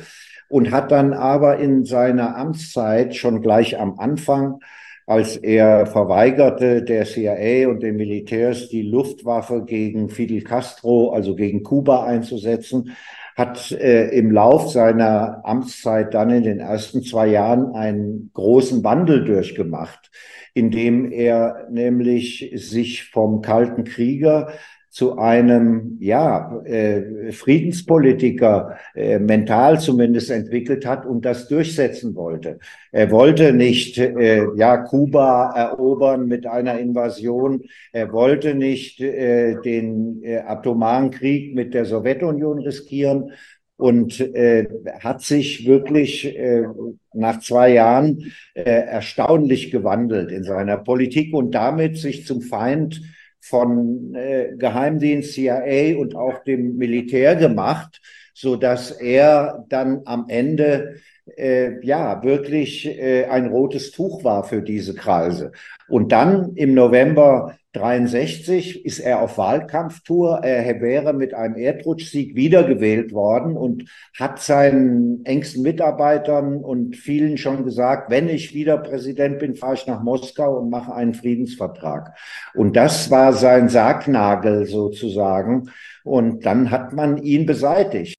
und hat dann aber in seiner Amtszeit schon gleich am Anfang als er verweigerte der CIA und den Militärs die Luftwaffe gegen Fidel Castro, also gegen Kuba einzusetzen, hat äh, im Lauf seiner Amtszeit dann in den ersten zwei Jahren einen großen Wandel durchgemacht, indem er nämlich sich vom kalten Krieger zu einem ja, äh, Friedenspolitiker äh, mental zumindest entwickelt hat und das durchsetzen wollte. Er wollte nicht äh, ja, Kuba erobern mit einer Invasion. Er wollte nicht äh, den äh, atomaren Krieg mit der Sowjetunion riskieren und äh, hat sich wirklich äh, nach zwei Jahren äh, erstaunlich gewandelt in seiner Politik und damit sich zum Feind von äh, Geheimdienst, CIA und auch dem Militär gemacht, so dass er dann am Ende äh, ja wirklich äh, ein rotes Tuch war für diese Kreise. Und dann im November 63 ist er auf Wahlkampftour. Er wäre mit einem Erdrutschsieg wiedergewählt worden und hat seinen engsten Mitarbeitern und vielen schon gesagt, wenn ich wieder Präsident bin, fahre ich nach Moskau und mache einen Friedensvertrag. Und das war sein Sargnagel sozusagen. Und dann hat man ihn beseitigt.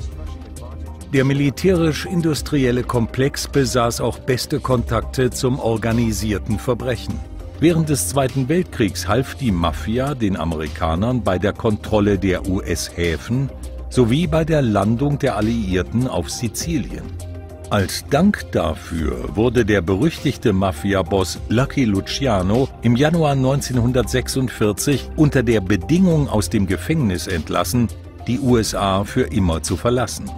Der militärisch-industrielle Komplex besaß auch beste Kontakte zum organisierten Verbrechen. Während des Zweiten Weltkriegs half die Mafia den Amerikanern bei der Kontrolle der US-Häfen sowie bei der Landung der Alliierten auf Sizilien. Als Dank dafür wurde der berüchtigte Mafia-Boss Lucky Luciano im Januar 1946 unter der Bedingung aus dem Gefängnis entlassen, die USA für immer zu verlassen.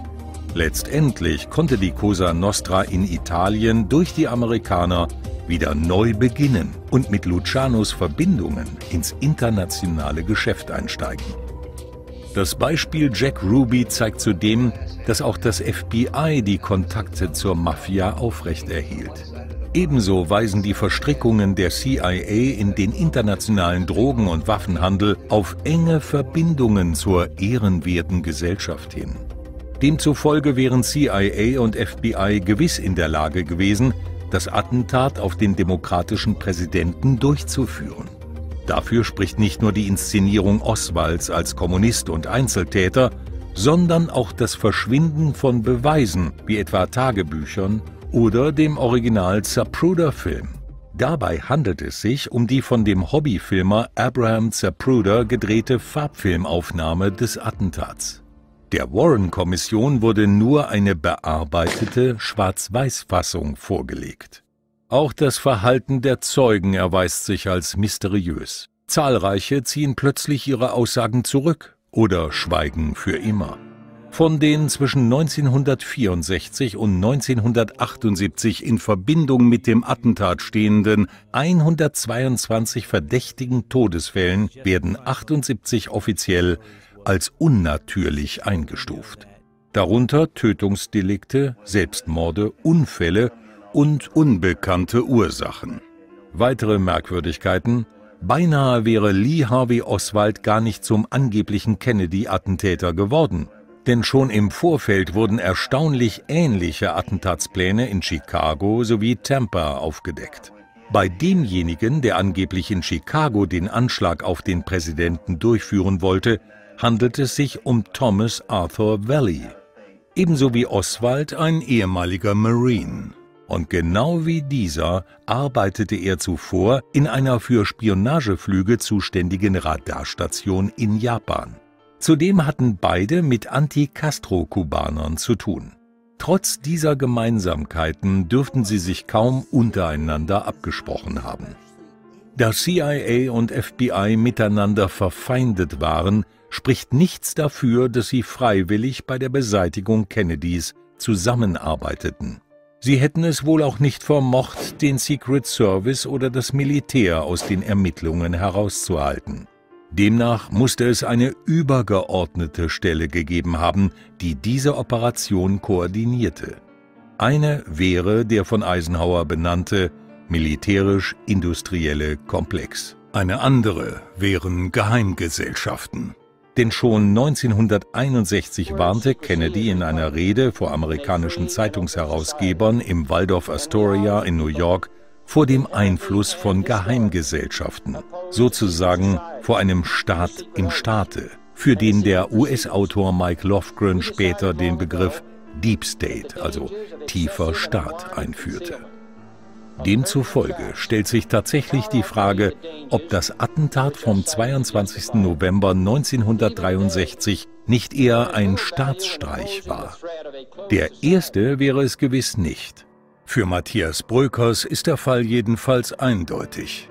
Letztendlich konnte die Cosa Nostra in Italien durch die Amerikaner wieder neu beginnen und mit Lucianos Verbindungen ins internationale Geschäft einsteigen. Das Beispiel Jack Ruby zeigt zudem, dass auch das FBI die Kontakte zur Mafia aufrechterhielt. Ebenso weisen die Verstrickungen der CIA in den internationalen Drogen- und Waffenhandel auf enge Verbindungen zur ehrenwerten Gesellschaft hin. Demzufolge wären CIA und FBI gewiss in der Lage gewesen, das Attentat auf den demokratischen Präsidenten durchzuführen. Dafür spricht nicht nur die Inszenierung Oswalds als Kommunist und Einzeltäter, sondern auch das Verschwinden von Beweisen, wie etwa Tagebüchern oder dem Original Zapruder-Film. Dabei handelt es sich um die von dem Hobbyfilmer Abraham Zapruder gedrehte Farbfilmaufnahme des Attentats. Der Warren-Kommission wurde nur eine bearbeitete Schwarz-Weiß-Fassung vorgelegt. Auch das Verhalten der Zeugen erweist sich als mysteriös. Zahlreiche ziehen plötzlich ihre Aussagen zurück oder schweigen für immer. Von den zwischen 1964 und 1978 in Verbindung mit dem Attentat stehenden 122 verdächtigen Todesfällen werden 78 offiziell als unnatürlich eingestuft. Darunter Tötungsdelikte, Selbstmorde, Unfälle und unbekannte Ursachen. Weitere Merkwürdigkeiten Beinahe wäre Lee Harvey Oswald gar nicht zum angeblichen Kennedy-Attentäter geworden. Denn schon im Vorfeld wurden erstaunlich ähnliche Attentatspläne in Chicago sowie Tampa aufgedeckt. Bei demjenigen, der angeblich in Chicago den Anschlag auf den Präsidenten durchführen wollte, handelt es sich um Thomas Arthur Valley. Ebenso wie Oswald ein ehemaliger Marine. Und genau wie dieser arbeitete er zuvor in einer für Spionageflüge zuständigen Radarstation in Japan. Zudem hatten beide mit Anti-Castro-Kubanern zu tun. Trotz dieser Gemeinsamkeiten dürften sie sich kaum untereinander abgesprochen haben. Da CIA und FBI miteinander verfeindet waren, spricht nichts dafür, dass sie freiwillig bei der Beseitigung Kennedys zusammenarbeiteten. Sie hätten es wohl auch nicht vermocht, den Secret Service oder das Militär aus den Ermittlungen herauszuhalten. Demnach musste es eine übergeordnete Stelle gegeben haben, die diese Operation koordinierte. Eine wäre der von Eisenhower benannte militärisch-industrielle Komplex. Eine andere wären Geheimgesellschaften. Denn schon 1961 warnte Kennedy in einer Rede vor amerikanischen Zeitungsherausgebern im Waldorf Astoria in New York vor dem Einfluss von Geheimgesellschaften, sozusagen vor einem Staat im Staate, für den der US-Autor Mike Lofgren später den Begriff Deep State, also tiefer Staat, einführte. Demzufolge stellt sich tatsächlich die Frage, ob das Attentat vom 22. November 1963 nicht eher ein Staatsstreich war. Der erste wäre es gewiss nicht. Für Matthias Brökers ist der Fall jedenfalls eindeutig.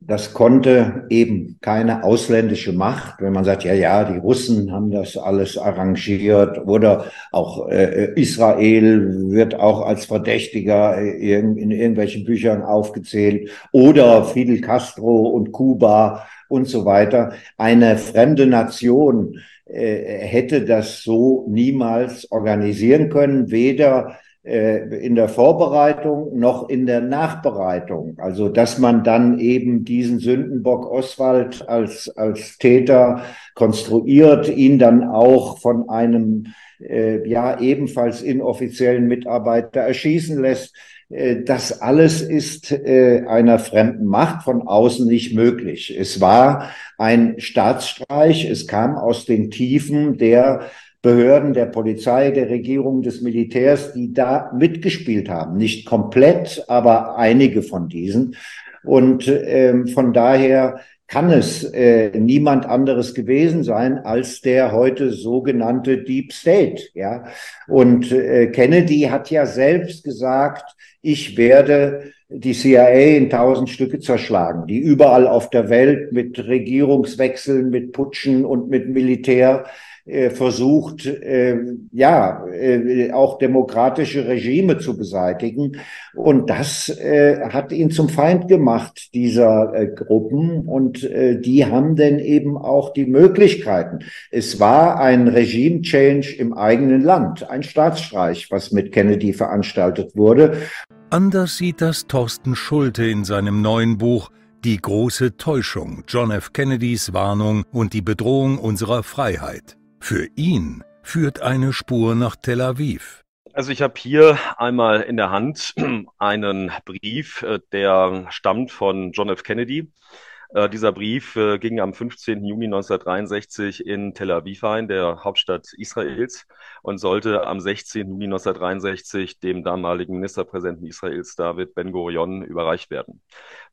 Das konnte eben keine ausländische Macht, wenn man sagt, ja, ja, die Russen haben das alles arrangiert oder auch äh, Israel wird auch als Verdächtiger in, in irgendwelchen Büchern aufgezählt oder Fidel Castro und Kuba und so weiter. Eine fremde Nation äh, hätte das so niemals organisieren können, weder in der Vorbereitung noch in der Nachbereitung. Also, dass man dann eben diesen Sündenbock Oswald als, als Täter konstruiert, ihn dann auch von einem, äh, ja, ebenfalls inoffiziellen Mitarbeiter erschießen lässt. Äh, das alles ist äh, einer fremden Macht von außen nicht möglich. Es war ein Staatsstreich. Es kam aus den Tiefen der Behörden, der Polizei, der Regierung, des Militärs, die da mitgespielt haben. Nicht komplett, aber einige von diesen. Und ähm, von daher kann es äh, niemand anderes gewesen sein als der heute sogenannte Deep State. Ja, und äh, Kennedy hat ja selbst gesagt, ich werde die CIA in tausend Stücke zerschlagen, die überall auf der Welt mit Regierungswechseln, mit Putschen und mit Militär äh, versucht, äh, ja, äh, auch demokratische Regime zu beseitigen. Und das äh, hat ihn zum Feind gemacht, dieser äh, Gruppen. Und äh, die haben denn eben auch die Möglichkeiten. Es war ein Regime-Change im eigenen Land, ein Staatsstreich, was mit Kennedy veranstaltet wurde. Anders sieht das Thorsten Schulte in seinem neuen Buch Die große Täuschung, John F. Kennedys Warnung und die Bedrohung unserer Freiheit. Für ihn führt eine Spur nach Tel Aviv. Also ich habe hier einmal in der Hand [CLEARS THROAT] einen Brief, äh, der stammt von John F. Kennedy. Äh, dieser Brief äh, ging am 15. Juni 1963 in Tel Aviv ein, der Hauptstadt Israels, und sollte am 16. Juni 1963 dem damaligen Ministerpräsidenten Israels David Ben-Gurion überreicht werden.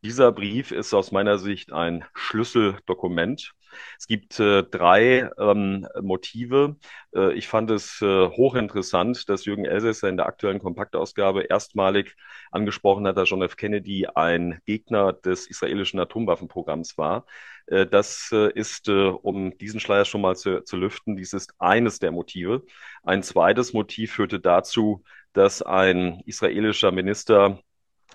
Dieser Brief ist aus meiner Sicht ein Schlüsseldokument es gibt äh, drei ähm, Motive. Äh, ich fand es äh, hochinteressant, dass Jürgen Elsässer in der aktuellen Kompaktausgabe erstmalig angesprochen hat, dass John F. Kennedy ein Gegner des israelischen Atomwaffenprogramms war. Äh, das äh, ist, äh, um diesen Schleier schon mal zu, zu lüften, dies ist eines der Motive. Ein zweites Motiv führte dazu, dass ein israelischer Minister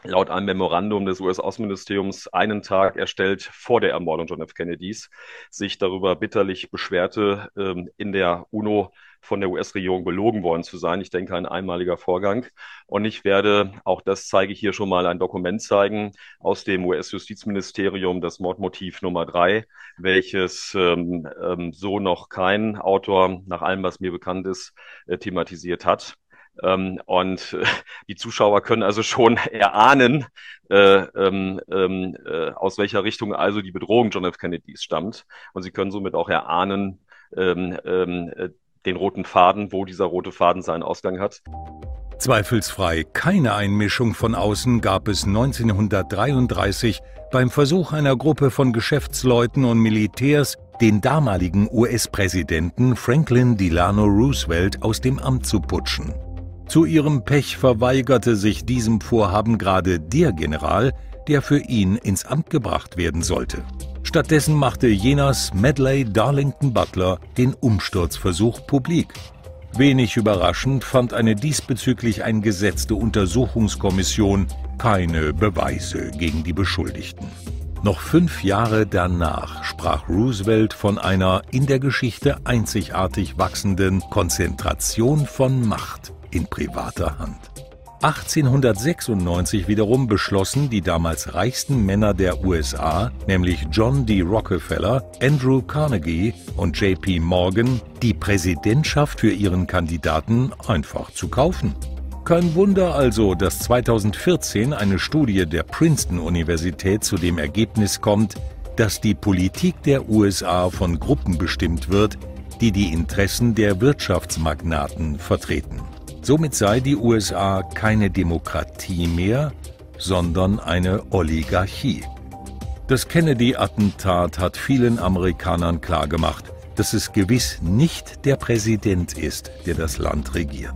laut einem Memorandum des US-Außenministeriums einen Tag erstellt vor der Ermordung John F. Kennedys, sich darüber bitterlich beschwerte, ähm, in der UNO von der US-Regierung belogen worden zu sein. Ich denke, ein einmaliger Vorgang. Und ich werde, auch das zeige ich hier schon mal, ein Dokument zeigen aus dem US-Justizministerium, das Mordmotiv Nummer drei, welches ähm, ähm, so noch kein Autor, nach allem, was mir bekannt ist, äh, thematisiert hat. Ähm, und äh, die Zuschauer können also schon [LAUGHS] erahnen, äh, ähm, ähm, äh, aus welcher Richtung also die Bedrohung John F. Kennedys stammt. Und sie können somit auch erahnen, ähm, ähm, äh, den roten Faden, wo dieser rote Faden seinen Ausgang hat. Zweifelsfrei keine Einmischung von außen gab es 1933 beim Versuch einer Gruppe von Geschäftsleuten und Militärs, den damaligen US-Präsidenten Franklin Delano Roosevelt aus dem Amt zu putschen. Zu ihrem Pech verweigerte sich diesem Vorhaben gerade der General, der für ihn ins Amt gebracht werden sollte. Stattdessen machte jener Medley Darlington Butler den Umsturzversuch publik. Wenig überraschend fand eine diesbezüglich eingesetzte Untersuchungskommission keine Beweise gegen die Beschuldigten. Noch fünf Jahre danach sprach Roosevelt von einer in der Geschichte einzigartig wachsenden Konzentration von Macht in privater Hand. 1896 wiederum beschlossen die damals reichsten Männer der USA, nämlich John D. Rockefeller, Andrew Carnegie und JP Morgan, die Präsidentschaft für ihren Kandidaten einfach zu kaufen. Kein Wunder also, dass 2014 eine Studie der Princeton-Universität zu dem Ergebnis kommt, dass die Politik der USA von Gruppen bestimmt wird, die die Interessen der Wirtschaftsmagnaten vertreten. Somit sei die USA keine Demokratie mehr, sondern eine Oligarchie. Das Kennedy-Attentat hat vielen Amerikanern klargemacht, dass es gewiss nicht der Präsident ist, der das Land regiert.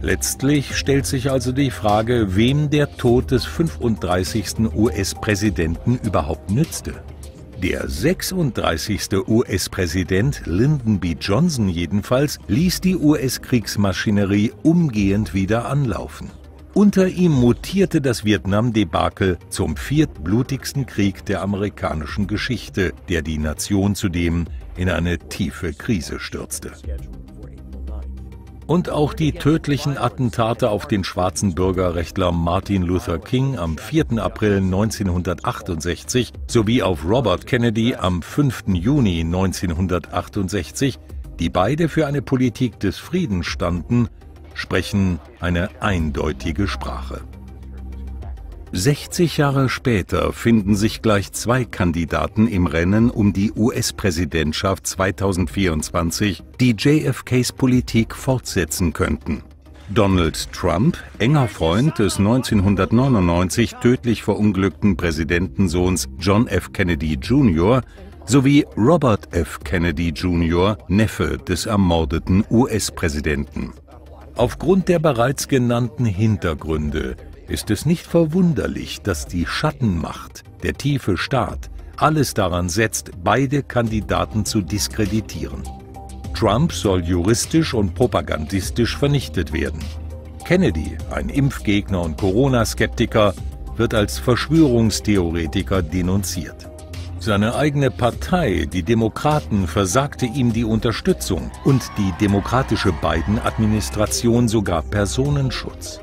Letztlich stellt sich also die Frage, wem der Tod des 35. US-Präsidenten überhaupt nützte. Der 36. US-Präsident Lyndon B. Johnson jedenfalls ließ die US-Kriegsmaschinerie umgehend wieder anlaufen. Unter ihm mutierte das Vietnam-Debakel zum viertblutigsten Krieg der amerikanischen Geschichte, der die Nation zudem in eine tiefe Krise stürzte. Und auch die tödlichen Attentate auf den schwarzen Bürgerrechtler Martin Luther King am 4. April 1968 sowie auf Robert Kennedy am 5. Juni 1968, die beide für eine Politik des Friedens standen, sprechen eine eindeutige Sprache. 60 Jahre später finden sich gleich zwei Kandidaten im Rennen um die US-Präsidentschaft 2024, die JFKs Politik fortsetzen könnten. Donald Trump, enger Freund des 1999 tödlich verunglückten Präsidentensohns John F. Kennedy Jr., sowie Robert F. Kennedy Jr., Neffe des ermordeten US-Präsidenten. Aufgrund der bereits genannten Hintergründe ist es nicht verwunderlich, dass die Schattenmacht, der tiefe Staat, alles daran setzt, beide Kandidaten zu diskreditieren. Trump soll juristisch und propagandistisch vernichtet werden. Kennedy, ein Impfgegner und Corona-Skeptiker, wird als Verschwörungstheoretiker denunziert. Seine eigene Partei, die Demokraten, versagte ihm die Unterstützung und die demokratische Biden-Administration sogar Personenschutz.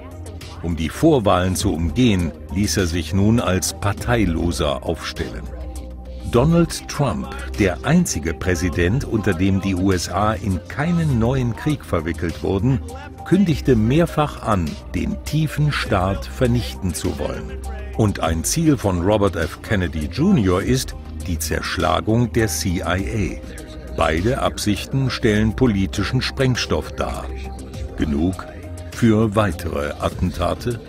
Um die Vorwahlen zu umgehen, ließ er sich nun als Parteiloser aufstellen. Donald Trump, der einzige Präsident, unter dem die USA in keinen neuen Krieg verwickelt wurden, kündigte mehrfach an, den tiefen Staat vernichten zu wollen. Und ein Ziel von Robert F. Kennedy Jr. ist die Zerschlagung der CIA. Beide Absichten stellen politischen Sprengstoff dar. Genug für weitere Attentate?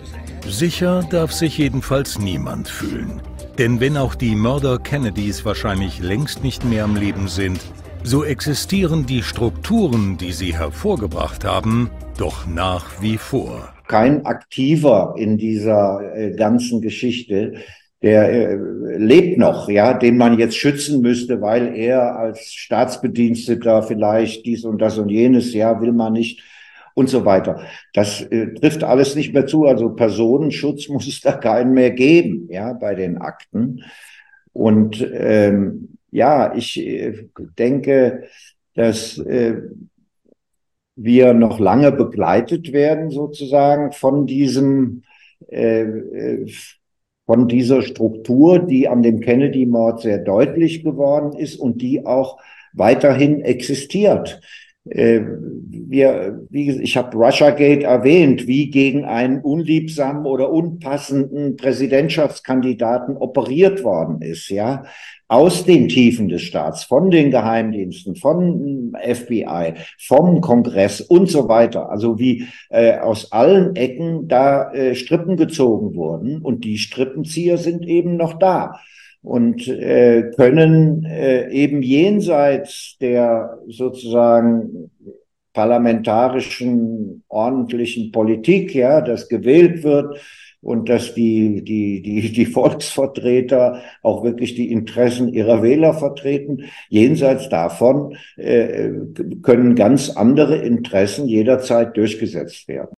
Sicher darf sich jedenfalls niemand fühlen. Denn wenn auch die Mörder Kennedys wahrscheinlich längst nicht mehr am Leben sind, so existieren die Strukturen, die sie hervorgebracht haben, doch nach wie vor. Kein Aktiver in dieser äh, ganzen Geschichte, der äh, lebt noch, ja, den man jetzt schützen müsste, weil er als Staatsbediensteter vielleicht dies und das und jenes, ja, will man nicht und so weiter. Das äh, trifft alles nicht mehr zu. Also Personenschutz [LAUGHS] muss es da keinen mehr geben, ja, bei den Akten. Und ähm, ja, ich äh, denke, dass äh, wir noch lange begleitet werden, sozusagen, von diesem, äh, äh von dieser Struktur, die an dem Kennedy-Mord sehr deutlich geworden ist und die auch weiterhin existiert. Äh, wir, wie, ich habe Russiagate erwähnt, wie gegen einen unliebsamen oder unpassenden Präsidentschaftskandidaten operiert worden ist, ja, aus den Tiefen des Staats, von den Geheimdiensten, von FBI, vom Kongress und so weiter. Also wie äh, aus allen Ecken da äh, Strippen gezogen wurden und die Strippenzieher sind eben noch da und äh, können äh, eben jenseits der sozusagen parlamentarischen ordentlichen Politik, ja, dass gewählt wird und dass die, die, die, die Volksvertreter auch wirklich die Interessen ihrer Wähler vertreten. Jenseits davon äh, können ganz andere Interessen jederzeit durchgesetzt werden.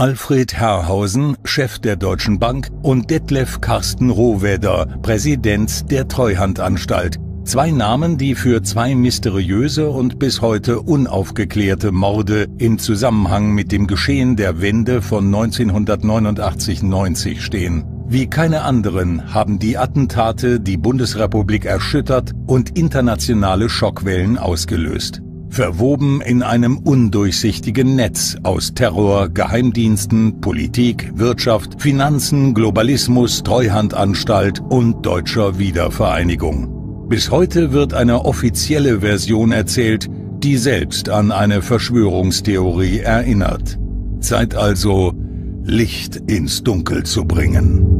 Alfred Herrhausen, Chef der Deutschen Bank, und Detlef Carsten Rohwedder, Präsident der Treuhandanstalt. Zwei Namen, die für zwei mysteriöse und bis heute unaufgeklärte Morde im Zusammenhang mit dem Geschehen der Wende von 1989-90 stehen. Wie keine anderen haben die Attentate die Bundesrepublik erschüttert und internationale Schockwellen ausgelöst verwoben in einem undurchsichtigen Netz aus Terror, Geheimdiensten, Politik, Wirtschaft, Finanzen, Globalismus, Treuhandanstalt und deutscher Wiedervereinigung. Bis heute wird eine offizielle Version erzählt, die selbst an eine Verschwörungstheorie erinnert. Zeit also, Licht ins Dunkel zu bringen.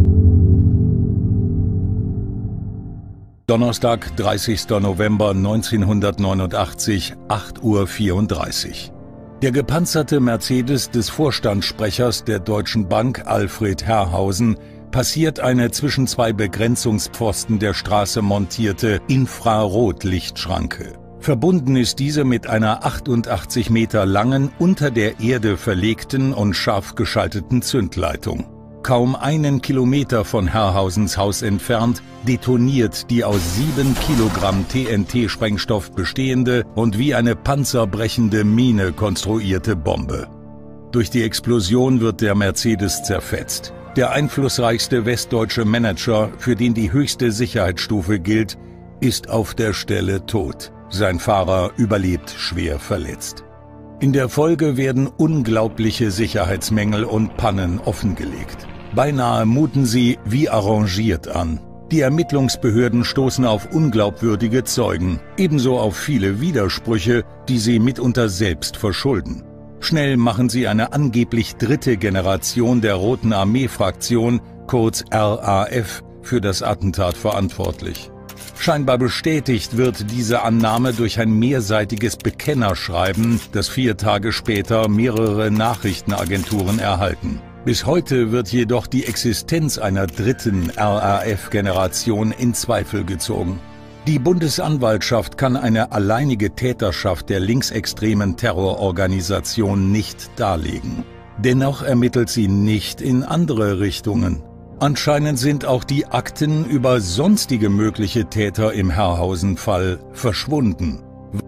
Donnerstag, 30. November 1989, 8.34 Uhr. Der gepanzerte Mercedes des Vorstandssprechers der Deutschen Bank, Alfred Herrhausen, passiert eine zwischen zwei Begrenzungspfosten der Straße montierte Infrarotlichtschranke. Verbunden ist diese mit einer 88 Meter langen, unter der Erde verlegten und scharf geschalteten Zündleitung. Kaum einen Kilometer von Herrhausens Haus entfernt detoniert die aus sieben Kilogramm TNT-Sprengstoff bestehende und wie eine panzerbrechende Mine konstruierte Bombe. Durch die Explosion wird der Mercedes zerfetzt. Der einflussreichste westdeutsche Manager, für den die höchste Sicherheitsstufe gilt, ist auf der Stelle tot. Sein Fahrer überlebt schwer verletzt. In der Folge werden unglaubliche Sicherheitsmängel und Pannen offengelegt. Beinahe muten sie wie arrangiert an. Die Ermittlungsbehörden stoßen auf unglaubwürdige Zeugen, ebenso auf viele Widersprüche, die sie mitunter selbst verschulden. Schnell machen sie eine angeblich dritte Generation der Roten Armee-Fraktion, kurz RAF, für das Attentat verantwortlich. Scheinbar bestätigt wird diese Annahme durch ein mehrseitiges Bekennerschreiben, das vier Tage später mehrere Nachrichtenagenturen erhalten. Bis heute wird jedoch die Existenz einer dritten RAF-Generation in Zweifel gezogen. Die Bundesanwaltschaft kann eine alleinige Täterschaft der linksextremen Terrororganisation nicht darlegen. Dennoch ermittelt sie nicht in andere Richtungen. Anscheinend sind auch die Akten über sonstige mögliche Täter im Herrhausen-Fall verschwunden.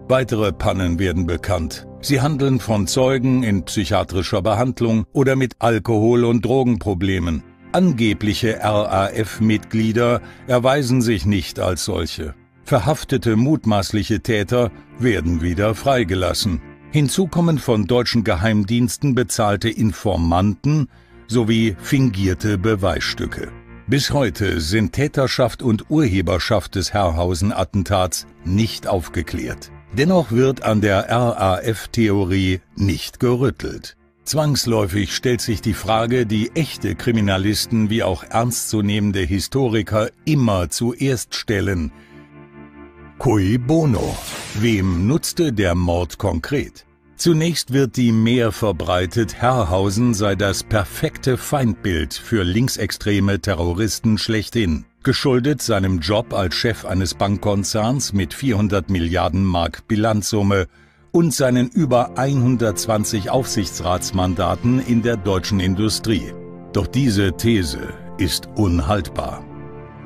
Weitere Pannen werden bekannt. Sie handeln von Zeugen in psychiatrischer Behandlung oder mit Alkohol- und Drogenproblemen. Angebliche RAF-Mitglieder erweisen sich nicht als solche. Verhaftete mutmaßliche Täter werden wieder freigelassen. Hinzu kommen von deutschen Geheimdiensten bezahlte Informanten sowie fingierte Beweisstücke. Bis heute sind Täterschaft und Urheberschaft des Herrhausen-Attentats nicht aufgeklärt. Dennoch wird an der RAF-Theorie nicht gerüttelt. Zwangsläufig stellt sich die Frage, die echte Kriminalisten wie auch ernstzunehmende Historiker immer zuerst stellen. Cui bono? Wem nutzte der Mord konkret? Zunächst wird die mehr verbreitet, Herrhausen sei das perfekte Feindbild für linksextreme Terroristen schlechthin, geschuldet seinem Job als Chef eines Bankkonzerns mit 400 Milliarden Mark Bilanzsumme und seinen über 120 Aufsichtsratsmandaten in der deutschen Industrie. Doch diese These ist unhaltbar.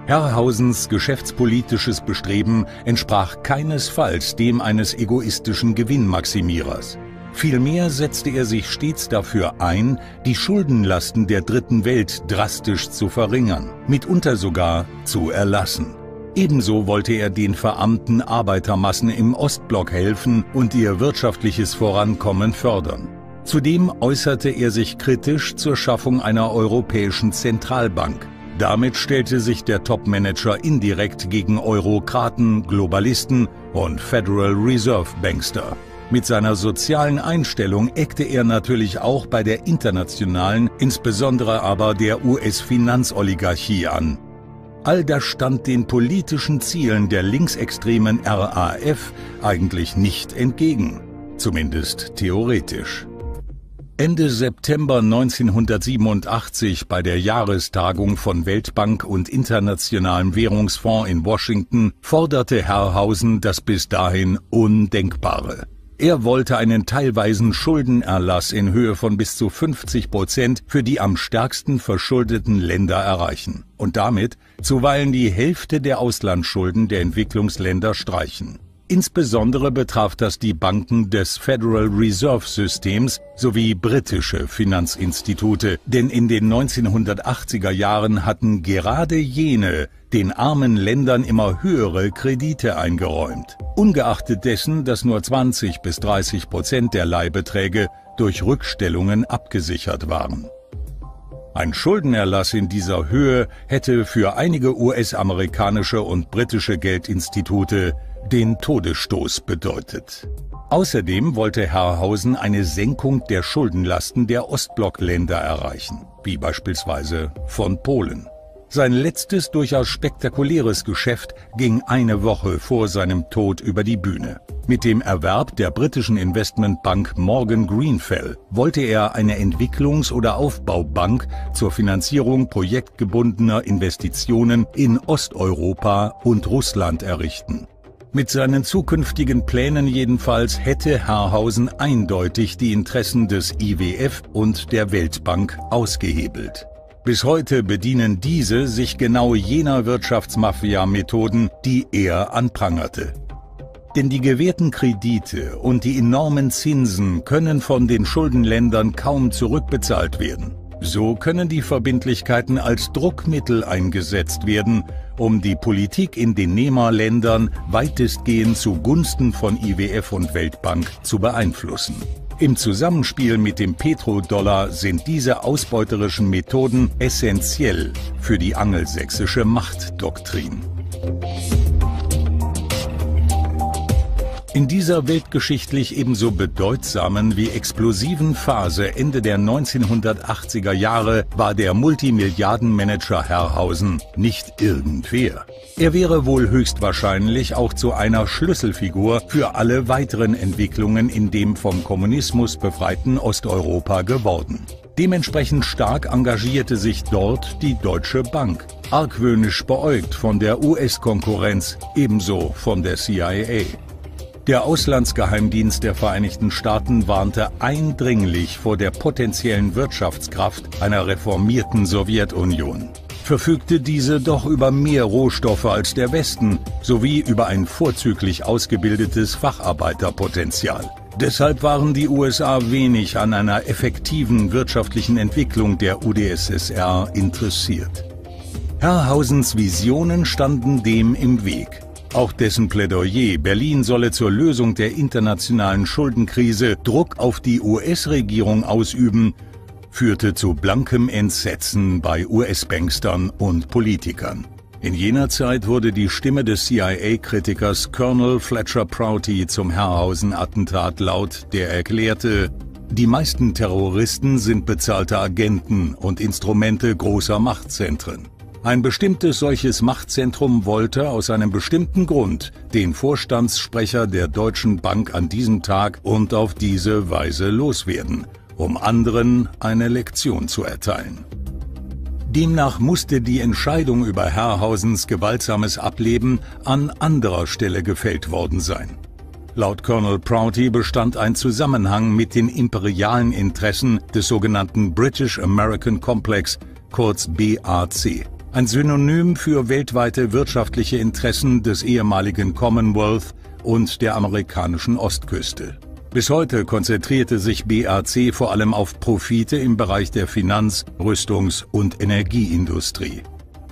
Herrhausens geschäftspolitisches Bestreben entsprach keinesfalls dem eines egoistischen Gewinnmaximierers. Vielmehr setzte er sich stets dafür ein, die Schuldenlasten der Dritten Welt drastisch zu verringern, mitunter sogar zu erlassen. Ebenso wollte er den verarmten Arbeitermassen im Ostblock helfen und ihr wirtschaftliches Vorankommen fördern. Zudem äußerte er sich kritisch zur Schaffung einer europäischen Zentralbank, damit stellte sich der Topmanager indirekt gegen Eurokraten, Globalisten und Federal Reserve Bankster. Mit seiner sozialen Einstellung eckte er natürlich auch bei der internationalen, insbesondere aber der US-Finanzoligarchie an. All das stand den politischen Zielen der linksextremen RAF eigentlich nicht entgegen, zumindest theoretisch. Ende September 1987 bei der Jahrestagung von Weltbank und Internationalem Währungsfonds in Washington forderte Herrhausen das bis dahin Undenkbare. Er wollte einen teilweisen Schuldenerlass in Höhe von bis zu 50 Prozent für die am stärksten verschuldeten Länder erreichen und damit zuweilen die Hälfte der Auslandsschulden der Entwicklungsländer streichen. Insbesondere betraf das die Banken des Federal Reserve Systems sowie britische Finanzinstitute, denn in den 1980er Jahren hatten gerade jene den armen Ländern immer höhere Kredite eingeräumt, ungeachtet dessen, dass nur 20 bis 30 Prozent der Leihbeträge durch Rückstellungen abgesichert waren. Ein Schuldenerlass in dieser Höhe hätte für einige US-amerikanische und britische Geldinstitute den Todesstoß bedeutet. Außerdem wollte Herrhausen eine Senkung der Schuldenlasten der Ostblockländer erreichen, wie beispielsweise von Polen. Sein letztes durchaus spektakuläres Geschäft ging eine Woche vor seinem Tod über die Bühne. Mit dem Erwerb der britischen Investmentbank Morgan Greenfell wollte er eine Entwicklungs- oder Aufbaubank zur Finanzierung projektgebundener Investitionen in Osteuropa und Russland errichten. Mit seinen zukünftigen Plänen jedenfalls hätte Herrhausen eindeutig die Interessen des IWF und der Weltbank ausgehebelt. Bis heute bedienen diese sich genau jener Wirtschaftsmafia-Methoden, die er anprangerte. Denn die gewährten Kredite und die enormen Zinsen können von den Schuldenländern kaum zurückbezahlt werden. So können die Verbindlichkeiten als Druckmittel eingesetzt werden, um die Politik in den Nehmerländern weitestgehend zugunsten von IWF und Weltbank zu beeinflussen. Im Zusammenspiel mit dem Petrodollar sind diese ausbeuterischen Methoden essentiell für die angelsächsische Machtdoktrin. In dieser weltgeschichtlich ebenso bedeutsamen wie explosiven Phase Ende der 1980er Jahre war der Multimilliardenmanager Herrhausen nicht irgendwer. Er wäre wohl höchstwahrscheinlich auch zu einer Schlüsselfigur für alle weiteren Entwicklungen in dem vom Kommunismus befreiten Osteuropa geworden. Dementsprechend stark engagierte sich dort die Deutsche Bank, argwöhnisch beäugt von der US-Konkurrenz, ebenso von der CIA. Der Auslandsgeheimdienst der Vereinigten Staaten warnte eindringlich vor der potenziellen Wirtschaftskraft einer reformierten Sowjetunion. Verfügte diese doch über mehr Rohstoffe als der Westen sowie über ein vorzüglich ausgebildetes Facharbeiterpotenzial. Deshalb waren die USA wenig an einer effektiven wirtschaftlichen Entwicklung der UdSSR interessiert. Herrhausens Visionen standen dem im Weg. Auch dessen Plädoyer, Berlin solle zur Lösung der internationalen Schuldenkrise Druck auf die US-Regierung ausüben, führte zu blankem Entsetzen bei US-Bankstern und Politikern. In jener Zeit wurde die Stimme des CIA-Kritikers Colonel Fletcher Prouty zum Herrhausen-Attentat laut, der erklärte, die meisten Terroristen sind bezahlte Agenten und Instrumente großer Machtzentren. Ein bestimmtes solches Machtzentrum wollte aus einem bestimmten Grund den Vorstandssprecher der Deutschen Bank an diesem Tag und auf diese Weise loswerden, um anderen eine Lektion zu erteilen. Demnach musste die Entscheidung über Herrhausens gewaltsames Ableben an anderer Stelle gefällt worden sein. Laut Colonel Prouty bestand ein Zusammenhang mit den imperialen Interessen des sogenannten British American Complex, kurz BAC ein Synonym für weltweite wirtschaftliche Interessen des ehemaligen Commonwealth und der amerikanischen Ostküste. Bis heute konzentrierte sich BAC vor allem auf Profite im Bereich der Finanz-, Rüstungs- und Energieindustrie.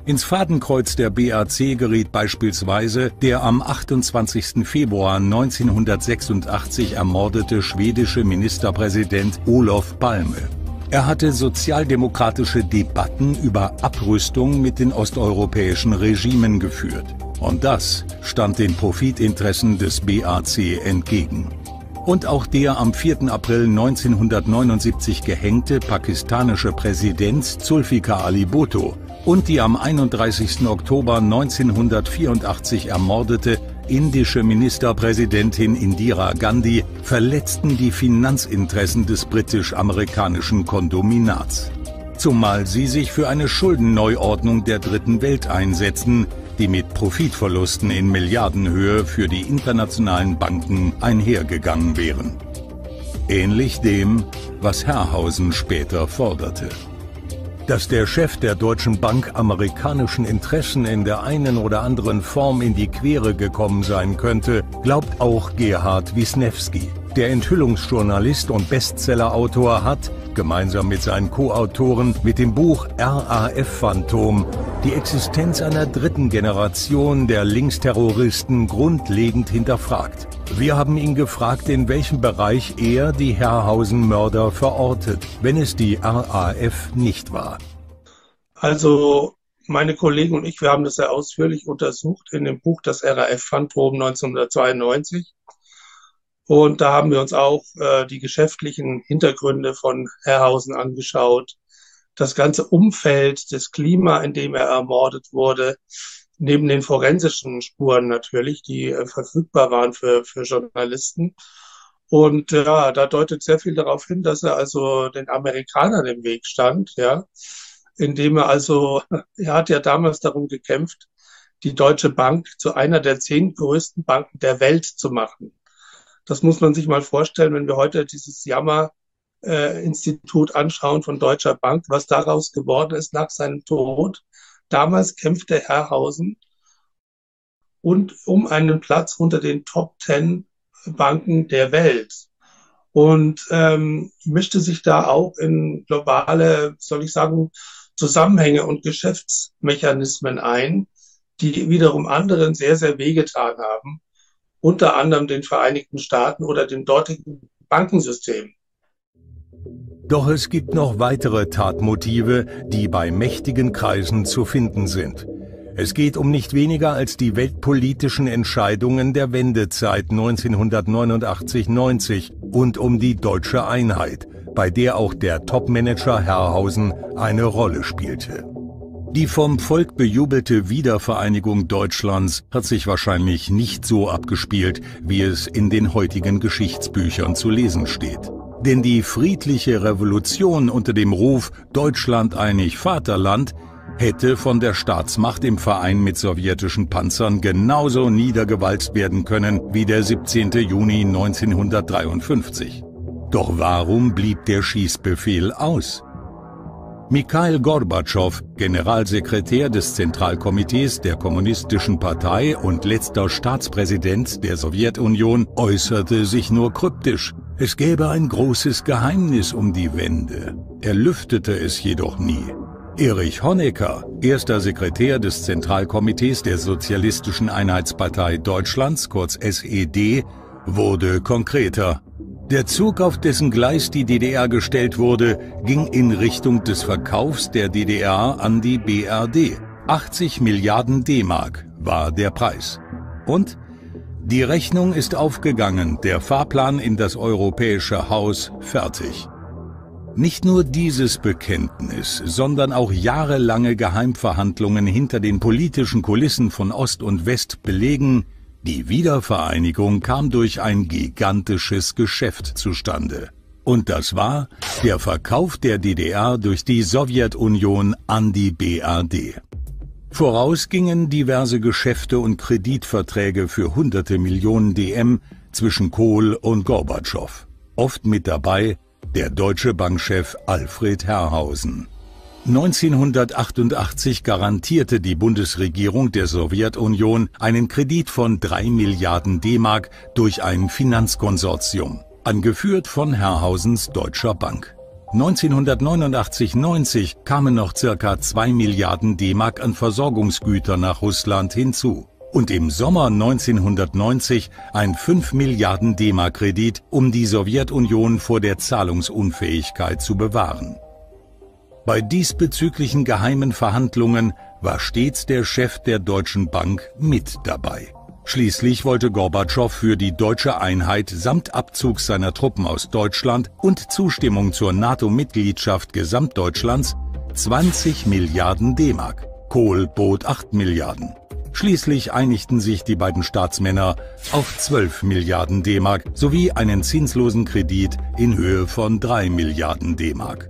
Ins Fadenkreuz der BAC geriet beispielsweise der am 28. Februar 1986 ermordete schwedische Ministerpräsident Olof Palme. Er hatte sozialdemokratische Debatten über Abrüstung mit den osteuropäischen Regimen geführt. Und das stand den Profitinteressen des BAC entgegen. Und auch der am 4. April 1979 gehängte pakistanische Präsident Zulfikar Ali Bhutto und die am 31. Oktober 1984 ermordete indische Ministerpräsidentin Indira Gandhi verletzten die Finanzinteressen des britisch-amerikanischen Kondominats. Zumal sie sich für eine Schuldenneuordnung der dritten Welt einsetzten, die mit Profitverlusten in Milliardenhöhe für die internationalen Banken einhergegangen wären. Ähnlich dem, was Herrhausen später forderte. Dass der Chef der Deutschen Bank amerikanischen Interessen in der einen oder anderen Form in die Quere gekommen sein könnte, glaubt auch Gerhard Wisniewski. Der Enthüllungsjournalist und Bestsellerautor hat, gemeinsam mit seinen Co-Autoren, mit dem Buch RAF Phantom die Existenz einer dritten Generation der Linksterroristen grundlegend hinterfragt. Wir haben ihn gefragt, in welchem Bereich er die Herrhausen-Mörder verortet, wenn es die RAF nicht war. Also meine Kollegen und ich, wir haben das sehr ausführlich untersucht in dem Buch Das RAF Phantom 1992. Und da haben wir uns auch äh, die geschäftlichen Hintergründe von Herrhausen angeschaut, das ganze Umfeld, das Klima, in dem er ermordet wurde, neben den forensischen Spuren natürlich, die äh, verfügbar waren für, für Journalisten. Und äh, ja, da deutet sehr viel darauf hin, dass er also den Amerikanern im Weg stand, ja, indem er also, er hat ja damals darum gekämpft, die Deutsche Bank zu einer der zehn größten Banken der Welt zu machen. Das muss man sich mal vorstellen, wenn wir heute dieses Jammer-Institut äh, anschauen von Deutscher Bank, was daraus geworden ist nach seinem Tod. Damals kämpfte Herrhausen und um einen Platz unter den Top Ten Banken der Welt und ähm, mischte sich da auch in globale, soll ich sagen, Zusammenhänge und Geschäftsmechanismen ein, die wiederum anderen sehr, sehr wehgetan haben unter anderem den Vereinigten Staaten oder dem dortigen Bankensystem. Doch es gibt noch weitere Tatmotive, die bei mächtigen Kreisen zu finden sind. Es geht um nicht weniger als die weltpolitischen Entscheidungen der Wendezeit 1989-90 und um die deutsche Einheit, bei der auch der Topmanager Herrhausen eine Rolle spielte. Die vom Volk bejubelte Wiedervereinigung Deutschlands hat sich wahrscheinlich nicht so abgespielt, wie es in den heutigen Geschichtsbüchern zu lesen steht. Denn die friedliche Revolution unter dem Ruf Deutschland einig Vaterland hätte von der Staatsmacht im Verein mit sowjetischen Panzern genauso niedergewalzt werden können wie der 17. Juni 1953. Doch warum blieb der Schießbefehl aus? Mikhail Gorbatschow, Generalsekretär des Zentralkomitees der Kommunistischen Partei und letzter Staatspräsident der Sowjetunion, äußerte sich nur kryptisch. Es gäbe ein großes Geheimnis um die Wende. Er lüftete es jedoch nie. Erich Honecker, erster Sekretär des Zentralkomitees der Sozialistischen Einheitspartei Deutschlands, kurz SED, wurde konkreter. Der Zug, auf dessen Gleis die DDR gestellt wurde, ging in Richtung des Verkaufs der DDR an die BRD. 80 Milliarden D-Mark war der Preis. Und die Rechnung ist aufgegangen, der Fahrplan in das europäische Haus fertig. Nicht nur dieses Bekenntnis, sondern auch jahrelange Geheimverhandlungen hinter den politischen Kulissen von Ost und West belegen, die Wiedervereinigung kam durch ein gigantisches Geschäft zustande. Und das war der Verkauf der DDR durch die Sowjetunion an die BRD. Voraus gingen diverse Geschäfte und Kreditverträge für hunderte Millionen DM zwischen Kohl und Gorbatschow. Oft mit dabei der deutsche Bankchef Alfred Herrhausen. 1988 garantierte die Bundesregierung der Sowjetunion einen Kredit von 3 Milliarden D-Mark durch ein Finanzkonsortium, angeführt von Herrhausens Deutscher Bank. 1989-90 kamen noch circa 2 Milliarden D-Mark an Versorgungsgüter nach Russland hinzu und im Sommer 1990 ein 5 Milliarden D-Mark Kredit, um die Sowjetunion vor der Zahlungsunfähigkeit zu bewahren. Bei diesbezüglichen geheimen Verhandlungen war stets der Chef der Deutschen Bank mit dabei. Schließlich wollte Gorbatschow für die deutsche Einheit samt Abzug seiner Truppen aus Deutschland und Zustimmung zur NATO-Mitgliedschaft Gesamtdeutschlands 20 Milliarden D-Mark. Kohl bot 8 Milliarden. Schließlich einigten sich die beiden Staatsmänner auf 12 Milliarden D-Mark sowie einen zinslosen Kredit in Höhe von 3 Milliarden D-Mark.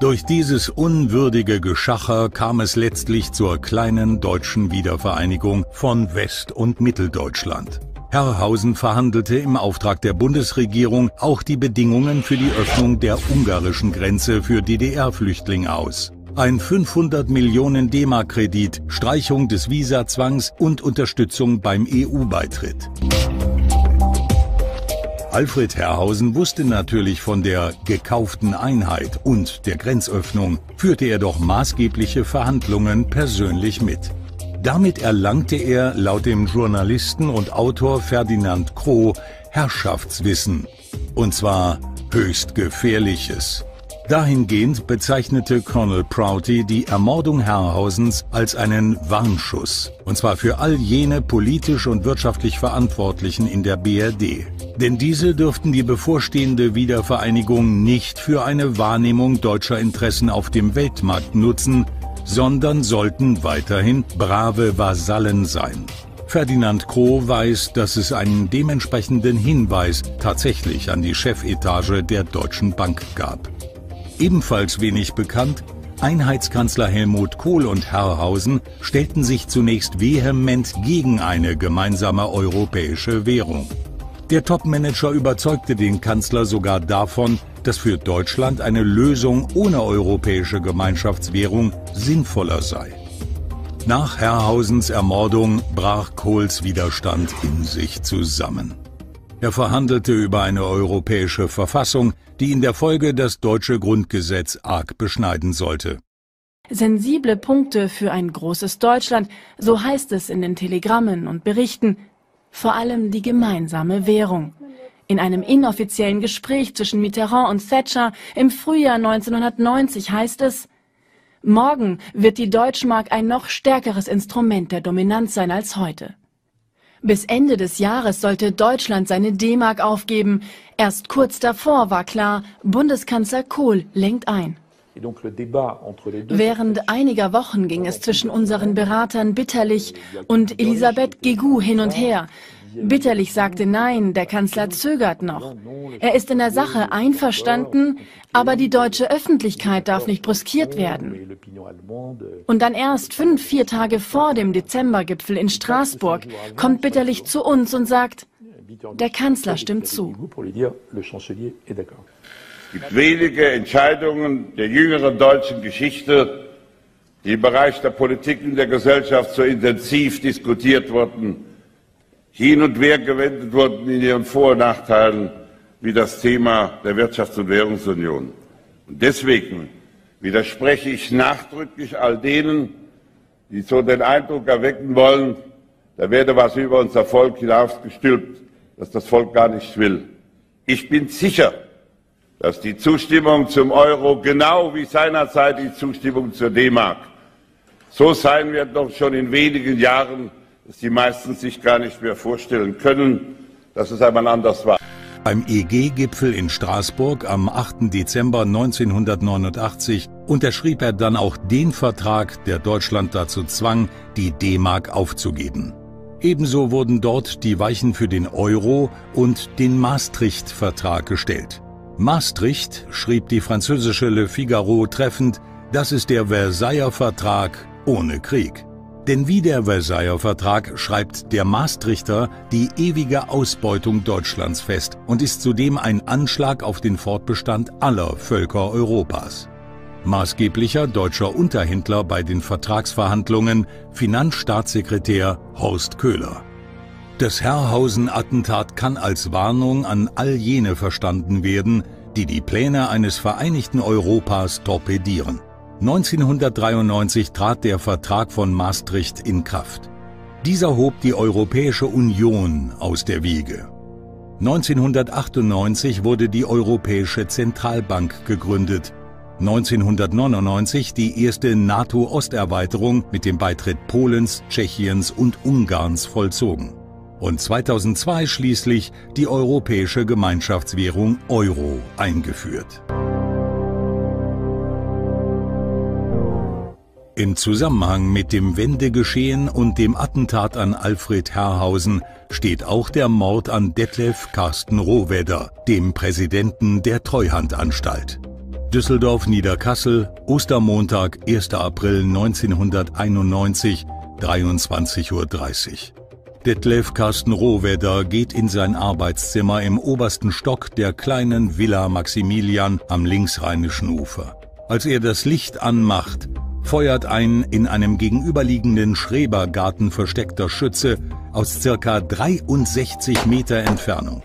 Durch dieses unwürdige Geschacher kam es letztlich zur kleinen deutschen Wiedervereinigung von West- und Mitteldeutschland. Herrhausen verhandelte im Auftrag der Bundesregierung auch die Bedingungen für die Öffnung der ungarischen Grenze für DDR-Flüchtlinge aus. Ein 500 Millionen D-Mark-Kredit, Streichung des Visazwangs und Unterstützung beim EU-Beitritt. Alfred Herrhausen wusste natürlich von der gekauften Einheit und der Grenzöffnung, führte er doch maßgebliche Verhandlungen persönlich mit. Damit erlangte er laut dem Journalisten und Autor Ferdinand Kroh Herrschaftswissen. Und zwar höchst gefährliches. Dahingehend bezeichnete Colonel Prouty die Ermordung Herrhausens als einen Warnschuss, und zwar für all jene politisch und wirtschaftlich Verantwortlichen in der BRD. Denn diese dürften die bevorstehende Wiedervereinigung nicht für eine Wahrnehmung deutscher Interessen auf dem Weltmarkt nutzen, sondern sollten weiterhin brave Vasallen sein. Ferdinand Kroh weiß, dass es einen dementsprechenden Hinweis tatsächlich an die Chefetage der Deutschen Bank gab. Ebenfalls wenig bekannt, Einheitskanzler Helmut Kohl und Herrhausen stellten sich zunächst vehement gegen eine gemeinsame europäische Währung. Der Topmanager überzeugte den Kanzler sogar davon, dass für Deutschland eine Lösung ohne europäische Gemeinschaftswährung sinnvoller sei. Nach Herrhausens Ermordung brach Kohls Widerstand in sich zusammen. Er verhandelte über eine europäische Verfassung, die in der Folge das deutsche Grundgesetz arg beschneiden sollte. Sensible Punkte für ein großes Deutschland, so heißt es in den Telegrammen und Berichten, vor allem die gemeinsame Währung. In einem inoffiziellen Gespräch zwischen Mitterrand und Thatcher im Frühjahr 1990 heißt es, Morgen wird die Deutschmark ein noch stärkeres Instrument der Dominanz sein als heute. Bis Ende des Jahres sollte Deutschland seine D-Mark aufgeben. Erst kurz davor war klar, Bundeskanzler Kohl lenkt ein. Während einiger Wochen ging es zwischen unseren Beratern bitterlich und Elisabeth Guigou hin und her. Bitterlich sagte Nein, der Kanzler zögert noch. Er ist in der Sache einverstanden, aber die deutsche Öffentlichkeit darf nicht brüskiert werden. Und dann erst fünf, vier Tage vor dem Dezembergipfel in Straßburg kommt Bitterlich zu uns und sagt, der Kanzler stimmt zu. Es gibt wenige Entscheidungen der jüngeren deutschen Geschichte, die im Bereich der Politik und der Gesellschaft so intensiv diskutiert wurden hin und her gewendet wurden in ihren Vor- und Nachteilen wie das Thema der Wirtschafts- und Währungsunion. Und deswegen widerspreche ich nachdrücklich all denen, die so den Eindruck erwecken wollen, da werde was über unser Volk hinausgestülpt, das das Volk gar nicht will. Ich bin sicher, dass die Zustimmung zum Euro genau wie seinerzeit die Zustimmung zur D-Mark so sein wird noch schon in wenigen Jahren, die meisten sich gar nicht mehr vorstellen können, dass es einmal anders war. Beim EG-Gipfel in Straßburg am 8. Dezember 1989 unterschrieb er dann auch den Vertrag, der Deutschland dazu zwang, die D-Mark aufzugeben. Ebenso wurden dort die Weichen für den Euro und den Maastricht-Vertrag gestellt. Maastricht, schrieb die französische Le Figaro treffend, das ist der Versailler Vertrag ohne Krieg. Denn wie der Versailler Vertrag schreibt der Maastrichter die ewige Ausbeutung Deutschlands fest und ist zudem ein Anschlag auf den Fortbestand aller Völker Europas. Maßgeblicher deutscher Unterhändler bei den Vertragsverhandlungen Finanzstaatssekretär Horst Köhler. Das Herrhausen-Attentat kann als Warnung an all jene verstanden werden, die die Pläne eines vereinigten Europas torpedieren. 1993 trat der Vertrag von Maastricht in Kraft. Dieser hob die Europäische Union aus der Wiege. 1998 wurde die Europäische Zentralbank gegründet. 1999 die erste NATO-Osterweiterung mit dem Beitritt Polens, Tschechiens und Ungarns vollzogen. Und 2002 schließlich die europäische Gemeinschaftswährung Euro eingeführt. Im Zusammenhang mit dem Wendegeschehen und dem Attentat an Alfred Herrhausen steht auch der Mord an Detlef Carsten Rohwedder, dem Präsidenten der Treuhandanstalt. Düsseldorf-Niederkassel, Ostermontag, 1. April 1991, 23.30 Uhr. Detlef Carsten Rohwedder geht in sein Arbeitszimmer im obersten Stock der kleinen Villa Maximilian am linksrheinischen Ufer. Als er das Licht anmacht, feuert ein in einem gegenüberliegenden Schrebergarten versteckter Schütze aus circa 63 Meter Entfernung.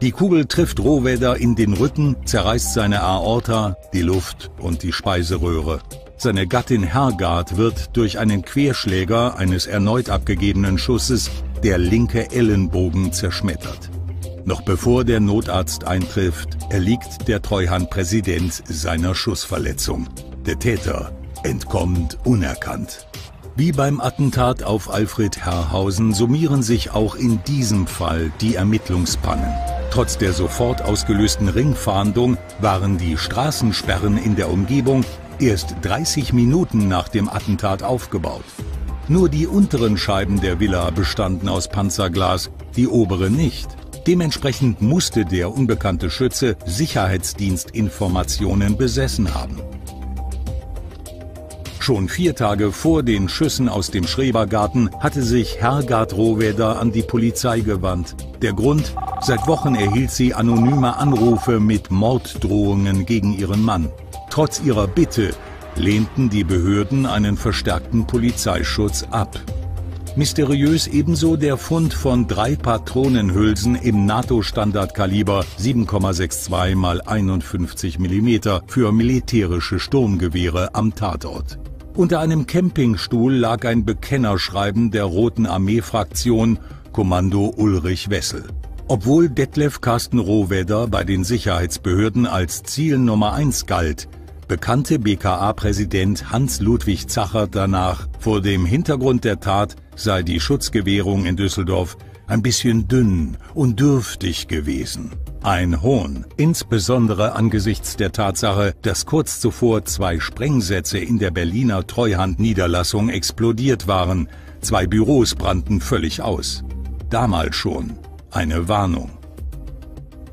Die Kugel trifft Rohwedder in den Rücken, zerreißt seine Aorta, die Luft und die Speiseröhre. Seine Gattin Hergard wird durch einen Querschläger eines erneut abgegebenen Schusses der linke Ellenbogen zerschmettert. Noch bevor der Notarzt eintrifft, erliegt der Treuhandpräsident seiner Schussverletzung. Der Täter entkommt unerkannt. Wie beim Attentat auf Alfred Herrhausen summieren sich auch in diesem Fall die Ermittlungspannen. Trotz der sofort ausgelösten Ringfahndung waren die Straßensperren in der Umgebung erst 30 Minuten nach dem Attentat aufgebaut. Nur die unteren Scheiben der Villa bestanden aus Panzerglas, die obere nicht. Dementsprechend musste der unbekannte Schütze Sicherheitsdienstinformationen besessen haben. Schon vier Tage vor den Schüssen aus dem Schrebergarten hatte sich Hergard Rohweder an die Polizei gewandt. Der Grund? Seit Wochen erhielt sie anonyme Anrufe mit Morddrohungen gegen ihren Mann. Trotz ihrer Bitte lehnten die Behörden einen verstärkten Polizeischutz ab. Mysteriös ebenso der Fund von drei Patronenhülsen im NATO-Standardkaliber 7,62 x 51 mm für militärische Sturmgewehre am Tatort. Unter einem Campingstuhl lag ein Bekennerschreiben der Roten Armee-Fraktion Kommando Ulrich Wessel. Obwohl Detlef Carsten Rohwedder bei den Sicherheitsbehörden als Ziel Nummer 1 galt, bekannte BKA-Präsident Hans-Ludwig Zacher danach, vor dem Hintergrund der Tat sei die Schutzgewährung in Düsseldorf ein bisschen dünn und dürftig gewesen. Ein Hohn, insbesondere angesichts der Tatsache, dass kurz zuvor zwei Sprengsätze in der Berliner Treuhand-Niederlassung explodiert waren. Zwei Büros brannten völlig aus. Damals schon eine Warnung.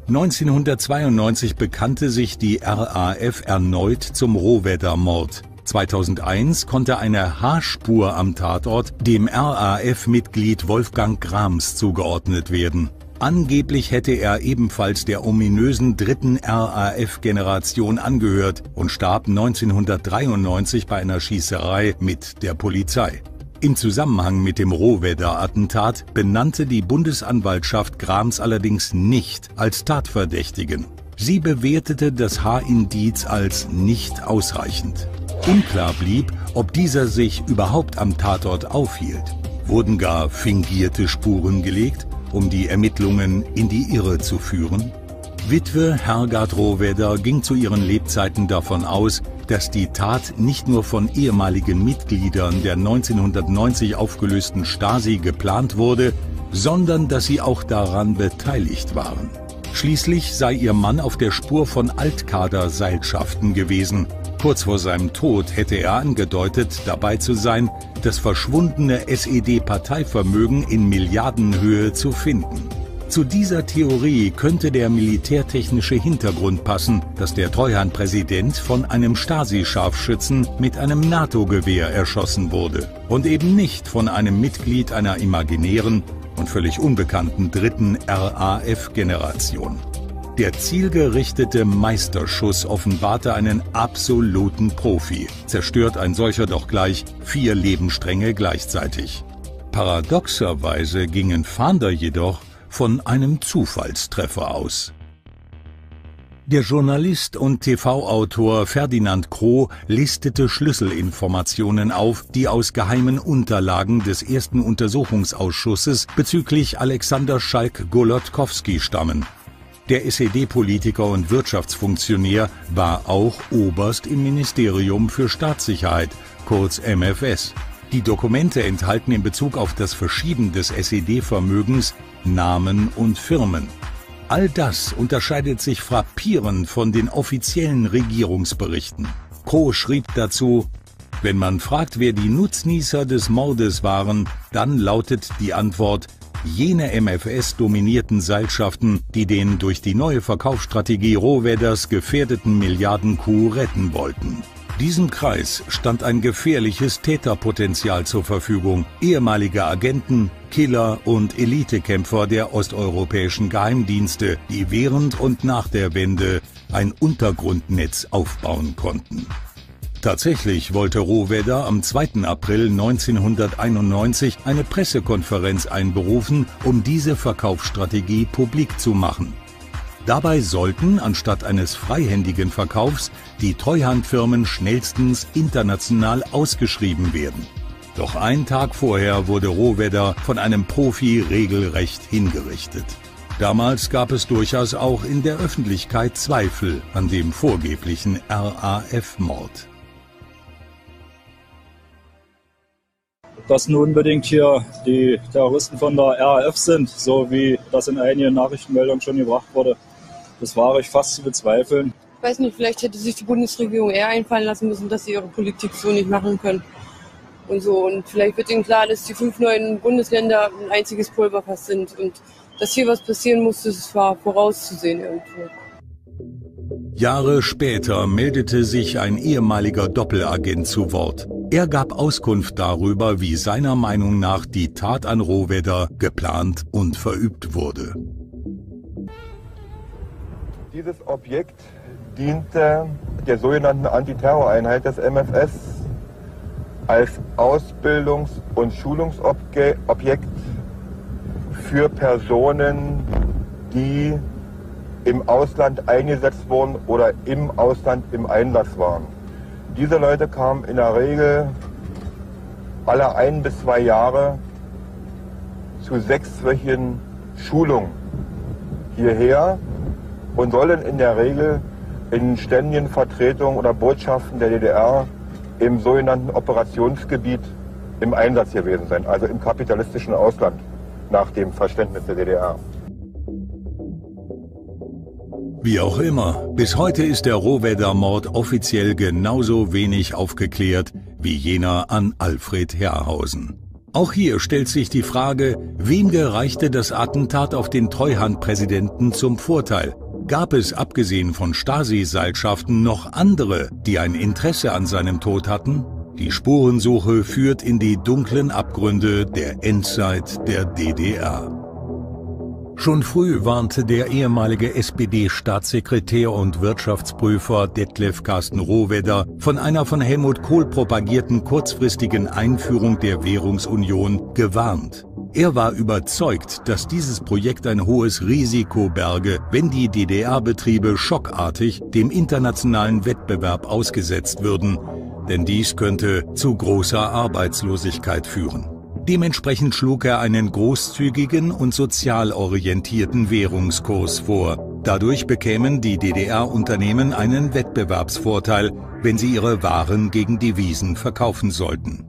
1992 bekannte sich die RAF erneut zum Rohwedder-Mord. 2001 konnte eine Haarspur am Tatort dem RAF-Mitglied Wolfgang Grams zugeordnet werden. Angeblich hätte er ebenfalls der ominösen dritten RAF-Generation angehört und starb 1993 bei einer Schießerei mit der Polizei. Im Zusammenhang mit dem Rohwedder-Attentat benannte die Bundesanwaltschaft Grams allerdings nicht als Tatverdächtigen. Sie bewertete das Haarindiz als nicht ausreichend. Unklar blieb, ob dieser sich überhaupt am Tatort aufhielt. Wurden gar fingierte Spuren gelegt um die Ermittlungen in die Irre zu führen? Witwe Hergard Rohwedder ging zu ihren Lebzeiten davon aus, dass die Tat nicht nur von ehemaligen Mitgliedern der 1990 aufgelösten Stasi geplant wurde, sondern dass sie auch daran beteiligt waren. Schließlich sei ihr Mann auf der Spur von Altkaderseilschaften gewesen, Kurz vor seinem Tod hätte er angedeutet, dabei zu sein, das verschwundene SED-Parteivermögen in Milliardenhöhe zu finden. Zu dieser Theorie könnte der militärtechnische Hintergrund passen, dass der Treuhandpräsident von einem Stasi-Scharfschützen mit einem NATO-Gewehr erschossen wurde und eben nicht von einem Mitglied einer imaginären und völlig unbekannten dritten RAF-Generation. Der zielgerichtete Meisterschuss offenbarte einen absoluten Profi, zerstört ein solcher doch gleich vier Lebensstränge gleichzeitig. Paradoxerweise gingen Fahnder jedoch von einem Zufallstreffer aus. Der Journalist und TV-Autor Ferdinand Kroh listete Schlüsselinformationen auf, die aus geheimen Unterlagen des ersten Untersuchungsausschusses bezüglich Alexander Schalk-Golodkowski stammen. Der SED-Politiker und Wirtschaftsfunktionär war auch Oberst im Ministerium für Staatssicherheit, kurz MFS. Die Dokumente enthalten in Bezug auf das Verschieben des SED-Vermögens Namen und Firmen. All das unterscheidet sich frappierend von den offiziellen Regierungsberichten. Kroh schrieb dazu, wenn man fragt, wer die Nutznießer des Mordes waren, dann lautet die Antwort jene MFS-dominierten Seilschaften, die den durch die neue Verkaufsstrategie Rohwedders gefährdeten Milliarden-Coup retten wollten. Diesem Kreis stand ein gefährliches Täterpotenzial zur Verfügung. Ehemalige Agenten, Killer und Elitekämpfer der osteuropäischen Geheimdienste, die während und nach der Wende ein Untergrundnetz aufbauen konnten. Tatsächlich wollte Rohwedder am 2. April 1991 eine Pressekonferenz einberufen, um diese Verkaufsstrategie publik zu machen. Dabei sollten anstatt eines freihändigen Verkaufs die Treuhandfirmen schnellstens international ausgeschrieben werden. Doch einen Tag vorher wurde Rohwedder von einem Profi regelrecht hingerichtet. Damals gab es durchaus auch in der Öffentlichkeit Zweifel an dem vorgeblichen RAF-Mord. Dass nun unbedingt hier die Terroristen von der RAF sind, so wie das in einigen Nachrichtenmeldungen schon gebracht wurde. Das wage ich fast zu bezweifeln. Ich weiß nicht, vielleicht hätte sich die Bundesregierung eher einfallen lassen müssen, dass sie ihre Politik so nicht machen können. Und so. Und vielleicht wird ihnen klar, dass die fünf neuen Bundesländer ein einziges Pulverfass sind. Und dass hier was passieren muss, das war vorauszusehen irgendwo. Jahre später meldete sich ein ehemaliger Doppelagent zu Wort. Er gab Auskunft darüber, wie seiner Meinung nach die Tat an Rohwedder geplant und verübt wurde. Dieses Objekt diente der sogenannten Antiterroreinheit des MFS als Ausbildungs- und Schulungsobjekt für Personen, die im Ausland eingesetzt wurden oder im Ausland im Einsatz waren. Diese Leute kamen in der Regel alle ein bis zwei Jahre zu sechswöchigen Schulungen hierher und sollen in der Regel in ständigen Vertretungen oder Botschaften der DDR im sogenannten Operationsgebiet im Einsatz gewesen sein, also im kapitalistischen Ausland nach dem Verständnis der DDR. Wie auch immer, bis heute ist der Rohwedder-Mord offiziell genauso wenig aufgeklärt wie jener an Alfred Herrhausen. Auch hier stellt sich die Frage, wem gereichte das Attentat auf den Treuhandpräsidenten zum Vorteil? Gab es abgesehen von Stasi-Seilschaften noch andere, die ein Interesse an seinem Tod hatten? Die Spurensuche führt in die dunklen Abgründe der Endzeit der DDR. Schon früh warnte der ehemalige SPD-Staatssekretär und Wirtschaftsprüfer Detlef Carsten Rohwedder von einer von Helmut Kohl propagierten kurzfristigen Einführung der Währungsunion gewarnt. Er war überzeugt, dass dieses Projekt ein hohes Risiko berge, wenn die DDR-Betriebe schockartig dem internationalen Wettbewerb ausgesetzt würden, denn dies könnte zu großer Arbeitslosigkeit führen. Dementsprechend schlug er einen großzügigen und sozial orientierten Währungskurs vor. Dadurch bekämen die DDR-Unternehmen einen Wettbewerbsvorteil, wenn sie ihre Waren gegen Devisen verkaufen sollten.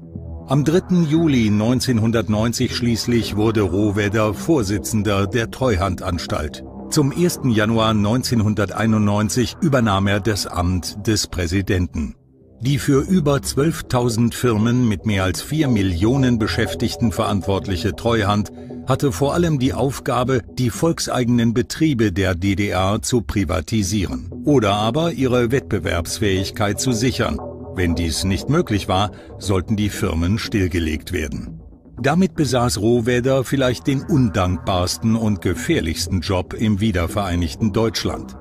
Am 3. Juli 1990 schließlich wurde Rohwedder Vorsitzender der Treuhandanstalt. Zum 1. Januar 1991 übernahm er das Amt des Präsidenten. Die für über 12.000 Firmen mit mehr als 4 Millionen Beschäftigten verantwortliche Treuhand hatte vor allem die Aufgabe, die volkseigenen Betriebe der DDR zu privatisieren oder aber ihre Wettbewerbsfähigkeit zu sichern. Wenn dies nicht möglich war, sollten die Firmen stillgelegt werden. Damit besaß Rohwedder vielleicht den undankbarsten und gefährlichsten Job im wiedervereinigten Deutschland.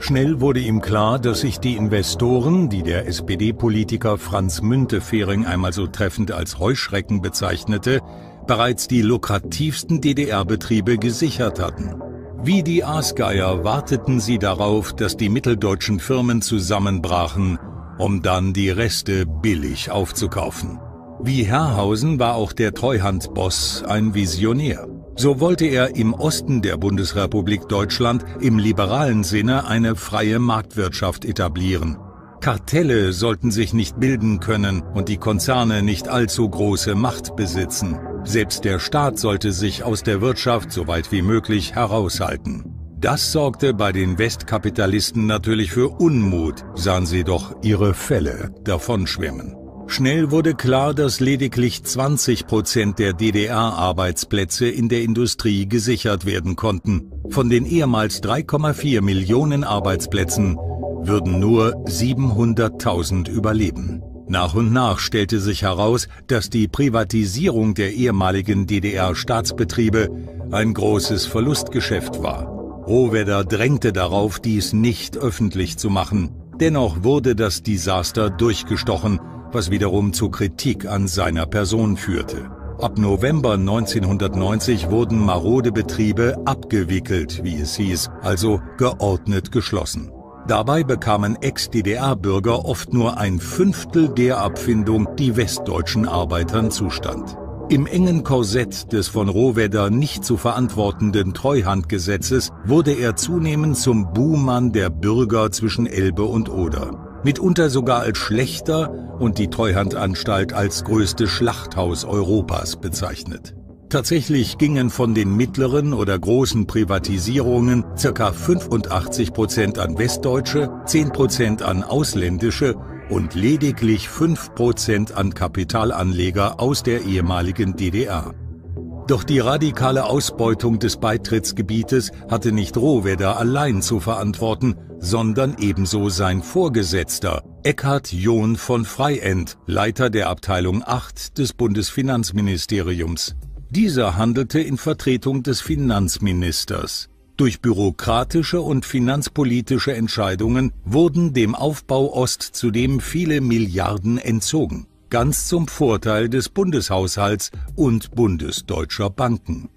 Schnell wurde ihm klar, dass sich die Investoren, die der SPD-Politiker Franz Müntefering einmal so treffend als Heuschrecken bezeichnete, bereits die lukrativsten DDR-Betriebe gesichert hatten. Wie die Aasgeier warteten sie darauf, dass die mitteldeutschen Firmen zusammenbrachen, um dann die Reste billig aufzukaufen. Wie Herrhausen war auch der Treuhandboss ein Visionär. So wollte er im Osten der Bundesrepublik Deutschland im liberalen Sinne eine freie Marktwirtschaft etablieren. Kartelle sollten sich nicht bilden können und die Konzerne nicht allzu große Macht besitzen. Selbst der Staat sollte sich aus der Wirtschaft so weit wie möglich heraushalten. Das sorgte bei den Westkapitalisten natürlich für Unmut, sahen sie doch ihre Fälle davonschwimmen. Schnell wurde klar, dass lediglich 20 Prozent der DDR-Arbeitsplätze in der Industrie gesichert werden konnten. Von den ehemals 3,4 Millionen Arbeitsplätzen würden nur 700.000 überleben. Nach und nach stellte sich heraus, dass die Privatisierung der ehemaligen DDR-Staatsbetriebe ein großes Verlustgeschäft war. Rohwedder drängte darauf, dies nicht öffentlich zu machen. Dennoch wurde das Desaster durchgestochen, was wiederum zu Kritik an seiner Person führte. Ab November 1990 wurden marode Betriebe abgewickelt, wie es hieß, also geordnet geschlossen. Dabei bekamen Ex-DDR-Bürger oft nur ein Fünftel der Abfindung, die westdeutschen Arbeitern zustand. Im engen Korsett des von Rohwedder nicht zu verantwortenden Treuhandgesetzes wurde er zunehmend zum Buhmann der Bürger zwischen Elbe und Oder. Mitunter sogar als schlechter und die Treuhandanstalt als größte Schlachthaus Europas bezeichnet. Tatsächlich gingen von den mittleren oder großen Privatisierungen ca. 85 Prozent an Westdeutsche, 10 Prozent an Ausländische und lediglich 5 Prozent an Kapitalanleger aus der ehemaligen DDR. Doch die radikale Ausbeutung des Beitrittsgebietes hatte nicht Rohwedder allein zu verantworten, sondern ebenso sein Vorgesetzter, Eckhard John von Freiend, Leiter der Abteilung 8 des Bundesfinanzministeriums. Dieser handelte in Vertretung des Finanzministers. Durch bürokratische und finanzpolitische Entscheidungen wurden dem Aufbau Ost zudem viele Milliarden entzogen, ganz zum Vorteil des Bundeshaushalts und bundesdeutscher Banken.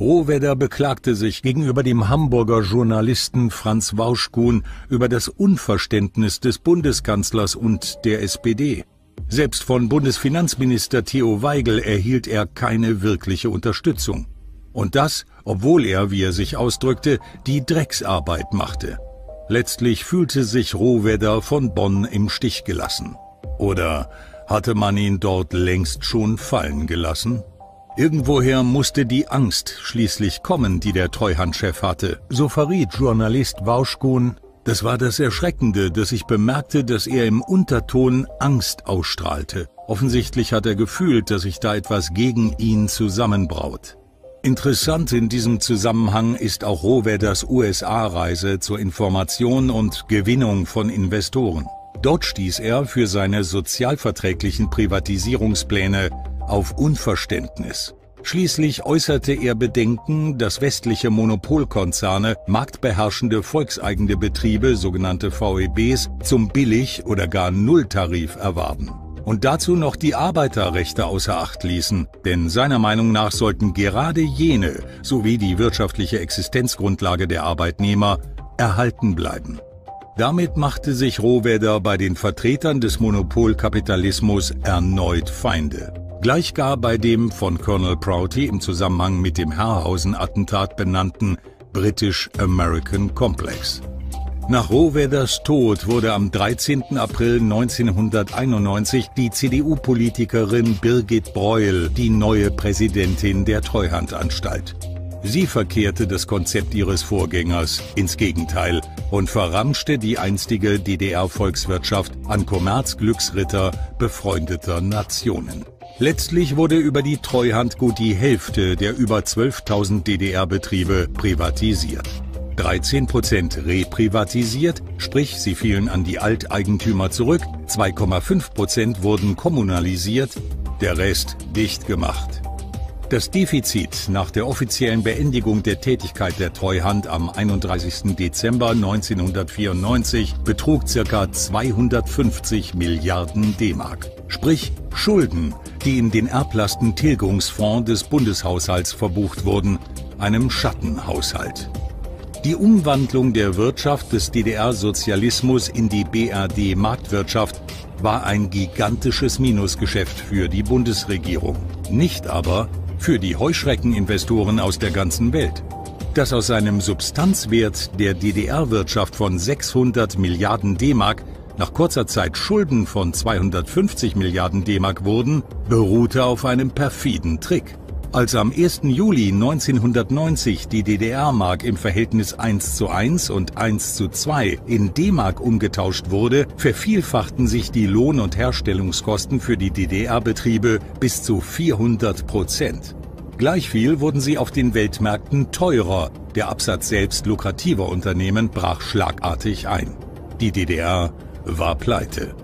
Rohwedder beklagte sich gegenüber dem Hamburger Journalisten Franz Wauschkuhn über das Unverständnis des Bundeskanzlers und der SPD. Selbst von Bundesfinanzminister Theo Weigel erhielt er keine wirkliche Unterstützung. Und das, obwohl er, wie er sich ausdrückte, die Drecksarbeit machte. Letztlich fühlte sich Rohwedder von Bonn im Stich gelassen. Oder hatte man ihn dort längst schon fallen gelassen? Irgendwoher musste die Angst schließlich kommen, die der Treuhandchef hatte. So verriet Journalist Wauschkuhn das war das Erschreckende, dass ich bemerkte, dass er im Unterton Angst ausstrahlte. Offensichtlich hat er gefühlt, dass sich da etwas gegen ihn zusammenbraut. Interessant in diesem Zusammenhang ist auch Rohwedders USA-Reise zur Information und Gewinnung von Investoren. Dort stieß er für seine sozialverträglichen Privatisierungspläne auf Unverständnis. Schließlich äußerte er Bedenken, dass westliche Monopolkonzerne marktbeherrschende volkseigene Betriebe, sogenannte VEBs, zum Billig- oder gar Nulltarif erwarben. Und dazu noch die Arbeiterrechte außer Acht ließen, denn seiner Meinung nach sollten gerade jene sowie die wirtschaftliche Existenzgrundlage der Arbeitnehmer erhalten bleiben. Damit machte sich Rohwedder bei den Vertretern des Monopolkapitalismus erneut Feinde. Gleich gar bei dem von Colonel Prouty im Zusammenhang mit dem Herrhausen-Attentat benannten British American Complex. Nach Rohwedders Tod wurde am 13. April 1991 die CDU-Politikerin Birgit Breuel die neue Präsidentin der Treuhandanstalt. Sie verkehrte das Konzept ihres Vorgängers ins Gegenteil und verramschte die einstige DDR-Volkswirtschaft an Kommerzglücksritter befreundeter Nationen. Letztlich wurde über die Treuhand gut die Hälfte der über 12.000 DDR-Betriebe privatisiert. 13 Prozent reprivatisiert, sprich sie fielen an die Alteigentümer zurück, 2,5 Prozent wurden kommunalisiert, der Rest dicht gemacht. Das Defizit nach der offiziellen Beendigung der Tätigkeit der Treuhand am 31. Dezember 1994 betrug ca. 250 Milliarden D-Mark. Sprich Schulden, die in den Erblastentilgungsfonds des Bundeshaushalts verbucht wurden, einem Schattenhaushalt. Die Umwandlung der Wirtschaft des DDR-Sozialismus in die BRD-Marktwirtschaft war ein gigantisches Minusgeschäft für die Bundesregierung, nicht aber für die Heuschreckeninvestoren aus der ganzen Welt. Dass aus seinem Substanzwert der DDR-Wirtschaft von 600 Milliarden D-Mark nach kurzer Zeit Schulden von 250 Milliarden D-Mark wurden, beruhte auf einem perfiden Trick. Als am 1. Juli 1990 die DDR-Mark im Verhältnis 1 zu 1 und 1 zu 2 in D-Mark umgetauscht wurde, vervielfachten sich die Lohn- und Herstellungskosten für die DDR-Betriebe bis zu 400 Prozent. Gleichviel wurden sie auf den Weltmärkten teurer. Der Absatz selbst lukrativer Unternehmen brach schlagartig ein. Die DDR war pleite.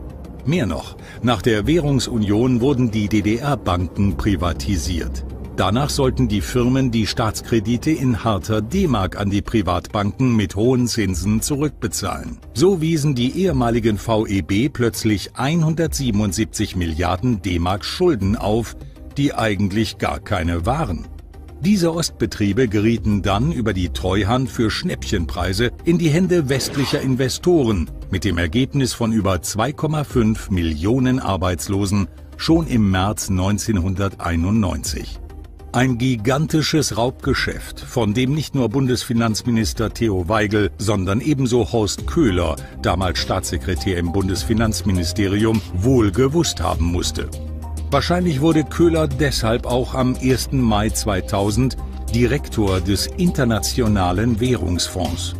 Mehr noch, nach der Währungsunion wurden die DDR-Banken privatisiert. Danach sollten die Firmen die Staatskredite in harter D-Mark an die Privatbanken mit hohen Zinsen zurückbezahlen. So wiesen die ehemaligen VEB plötzlich 177 Milliarden D-Mark Schulden auf, die eigentlich gar keine waren. Diese Ostbetriebe gerieten dann über die Treuhand für Schnäppchenpreise in die Hände westlicher Investoren, mit dem Ergebnis von über 2,5 Millionen Arbeitslosen schon im März 1991. Ein gigantisches Raubgeschäft, von dem nicht nur Bundesfinanzminister Theo Weigel, sondern ebenso Horst Köhler, damals Staatssekretär im Bundesfinanzministerium, wohl gewusst haben musste. Wahrscheinlich wurde Köhler deshalb auch am 1. Mai 2000 Direktor des Internationalen Währungsfonds.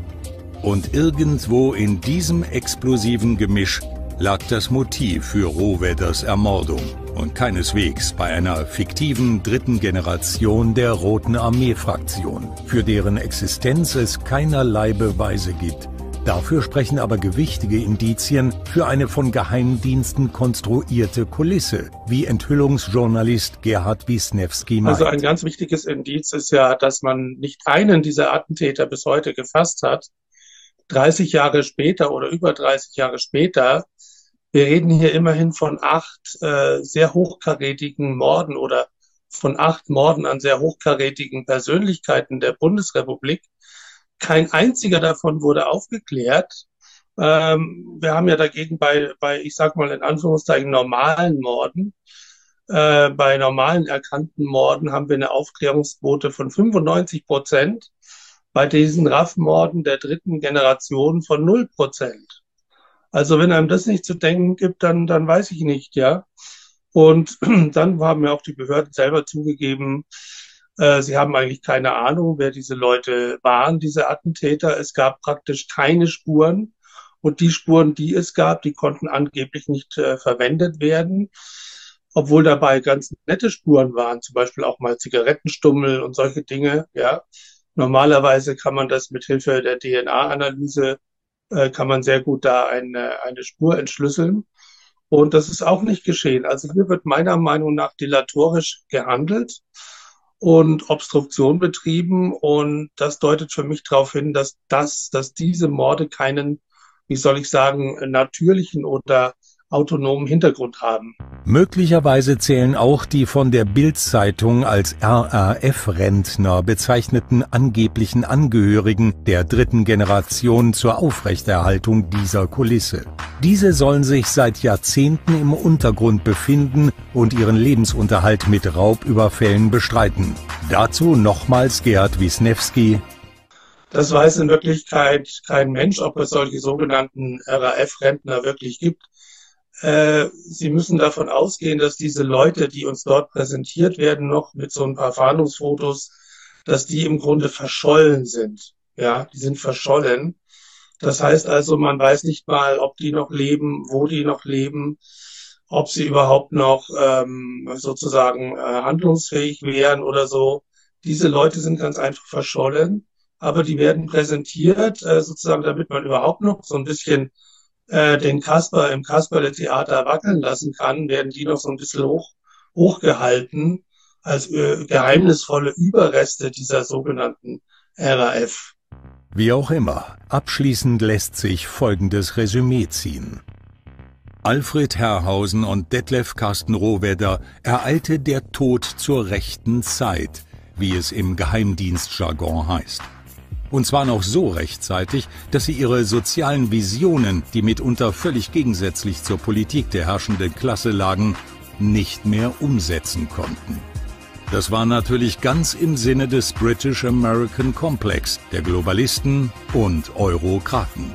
Und irgendwo in diesem explosiven Gemisch lag das Motiv für Rohwedders Ermordung und keineswegs bei einer fiktiven dritten Generation der Roten Armee-Fraktion, für deren Existenz es keinerlei Beweise gibt. Dafür sprechen aber gewichtige Indizien für eine von Geheimdiensten konstruierte Kulisse, wie Enthüllungsjournalist Gerhard Wisniewski meint. Also ein ganz wichtiges Indiz ist ja, dass man nicht einen dieser Attentäter bis heute gefasst hat. 30 Jahre später oder über 30 Jahre später wir reden hier immerhin von acht äh, sehr hochkarätigen Morden oder von acht Morden an sehr hochkarätigen Persönlichkeiten der Bundesrepublik. Kein einziger davon wurde aufgeklärt. Ähm, wir haben ja dagegen bei, bei, ich sag mal in Anführungszeichen, normalen Morden, äh, bei normalen erkannten Morden haben wir eine Aufklärungsquote von 95 Prozent. Bei diesen RAF-Morden der dritten Generation von 0 Prozent. Also wenn einem das nicht zu denken gibt, dann, dann weiß ich nicht, ja. Und [CLEARS THROAT] dann haben ja auch die Behörden selber zugegeben, äh, sie haben eigentlich keine Ahnung, wer diese Leute waren, diese Attentäter. Es gab praktisch keine Spuren. Und die Spuren, die es gab, die konnten angeblich nicht äh, verwendet werden, obwohl dabei ganz nette Spuren waren, zum Beispiel auch mal Zigarettenstummel und solche Dinge. Ja, normalerweise kann man das mit Hilfe der DNA-Analyse äh, kann man sehr gut da eine, eine Spur entschlüsseln. Und das ist auch nicht geschehen. Also hier wird meiner Meinung nach dilatorisch gehandelt und Obstruktion betrieben. Und das deutet für mich darauf hin, dass das, dass diese Morde keinen, wie soll ich sagen, natürlichen oder autonomen Hintergrund haben. Möglicherweise zählen auch die von der Bild-Zeitung als RAF-Rentner bezeichneten angeblichen Angehörigen der dritten Generation zur Aufrechterhaltung dieser Kulisse. Diese sollen sich seit Jahrzehnten im Untergrund befinden und ihren Lebensunterhalt mit Raubüberfällen bestreiten. Dazu nochmals Gerhard Wisniewski. Das weiß in Wirklichkeit kein Mensch, ob es solche sogenannten RAF-Rentner wirklich gibt. Äh, Sie müssen davon ausgehen, dass diese Leute, die uns dort präsentiert werden, noch mit so ein paar Fahndungsfotos, dass die im Grunde verschollen sind. Ja, die sind verschollen. Das heißt also, man weiß nicht mal, ob die noch leben, wo die noch leben, ob sie überhaupt noch ähm, sozusagen äh, handlungsfähig wären oder so. Diese Leute sind ganz einfach verschollen, aber die werden präsentiert, äh, sozusagen, damit man überhaupt noch so ein bisschen äh, den Kasper im Kasperle-Theater wackeln lassen kann, werden die noch so ein bisschen hoch, hochgehalten als äh, geheimnisvolle Überreste dieser sogenannten RAF. Wie auch immer, abschließend lässt sich folgendes Resümee ziehen. Alfred Herrhausen und Detlef Carsten Rohwedder ereilte der Tod zur rechten Zeit, wie es im Geheimdienstjargon heißt. Und zwar noch so rechtzeitig, dass sie ihre sozialen Visionen, die mitunter völlig gegensätzlich zur Politik der herrschenden Klasse lagen, nicht mehr umsetzen konnten. Das war natürlich ganz im Sinne des British American Complex, der Globalisten und Eurokraten.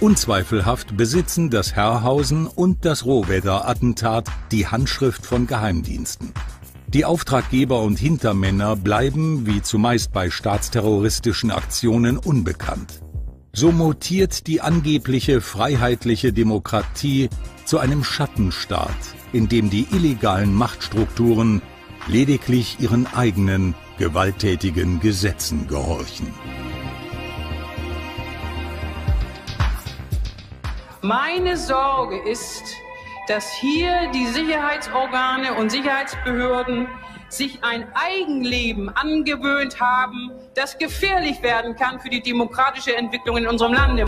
Unzweifelhaft besitzen das Herrhausen und das Rohwedder-Attentat die Handschrift von Geheimdiensten. Die Auftraggeber und Hintermänner bleiben, wie zumeist bei staatsterroristischen Aktionen, unbekannt. So mutiert die angebliche freiheitliche Demokratie zu einem Schattenstaat, in dem die illegalen Machtstrukturen lediglich ihren eigenen gewalttätigen Gesetzen gehorchen. Meine Sorge ist, dass hier die Sicherheitsorgane und Sicherheitsbehörden sich ein Eigenleben angewöhnt haben, das gefährlich werden kann für die demokratische Entwicklung in unserem Lande.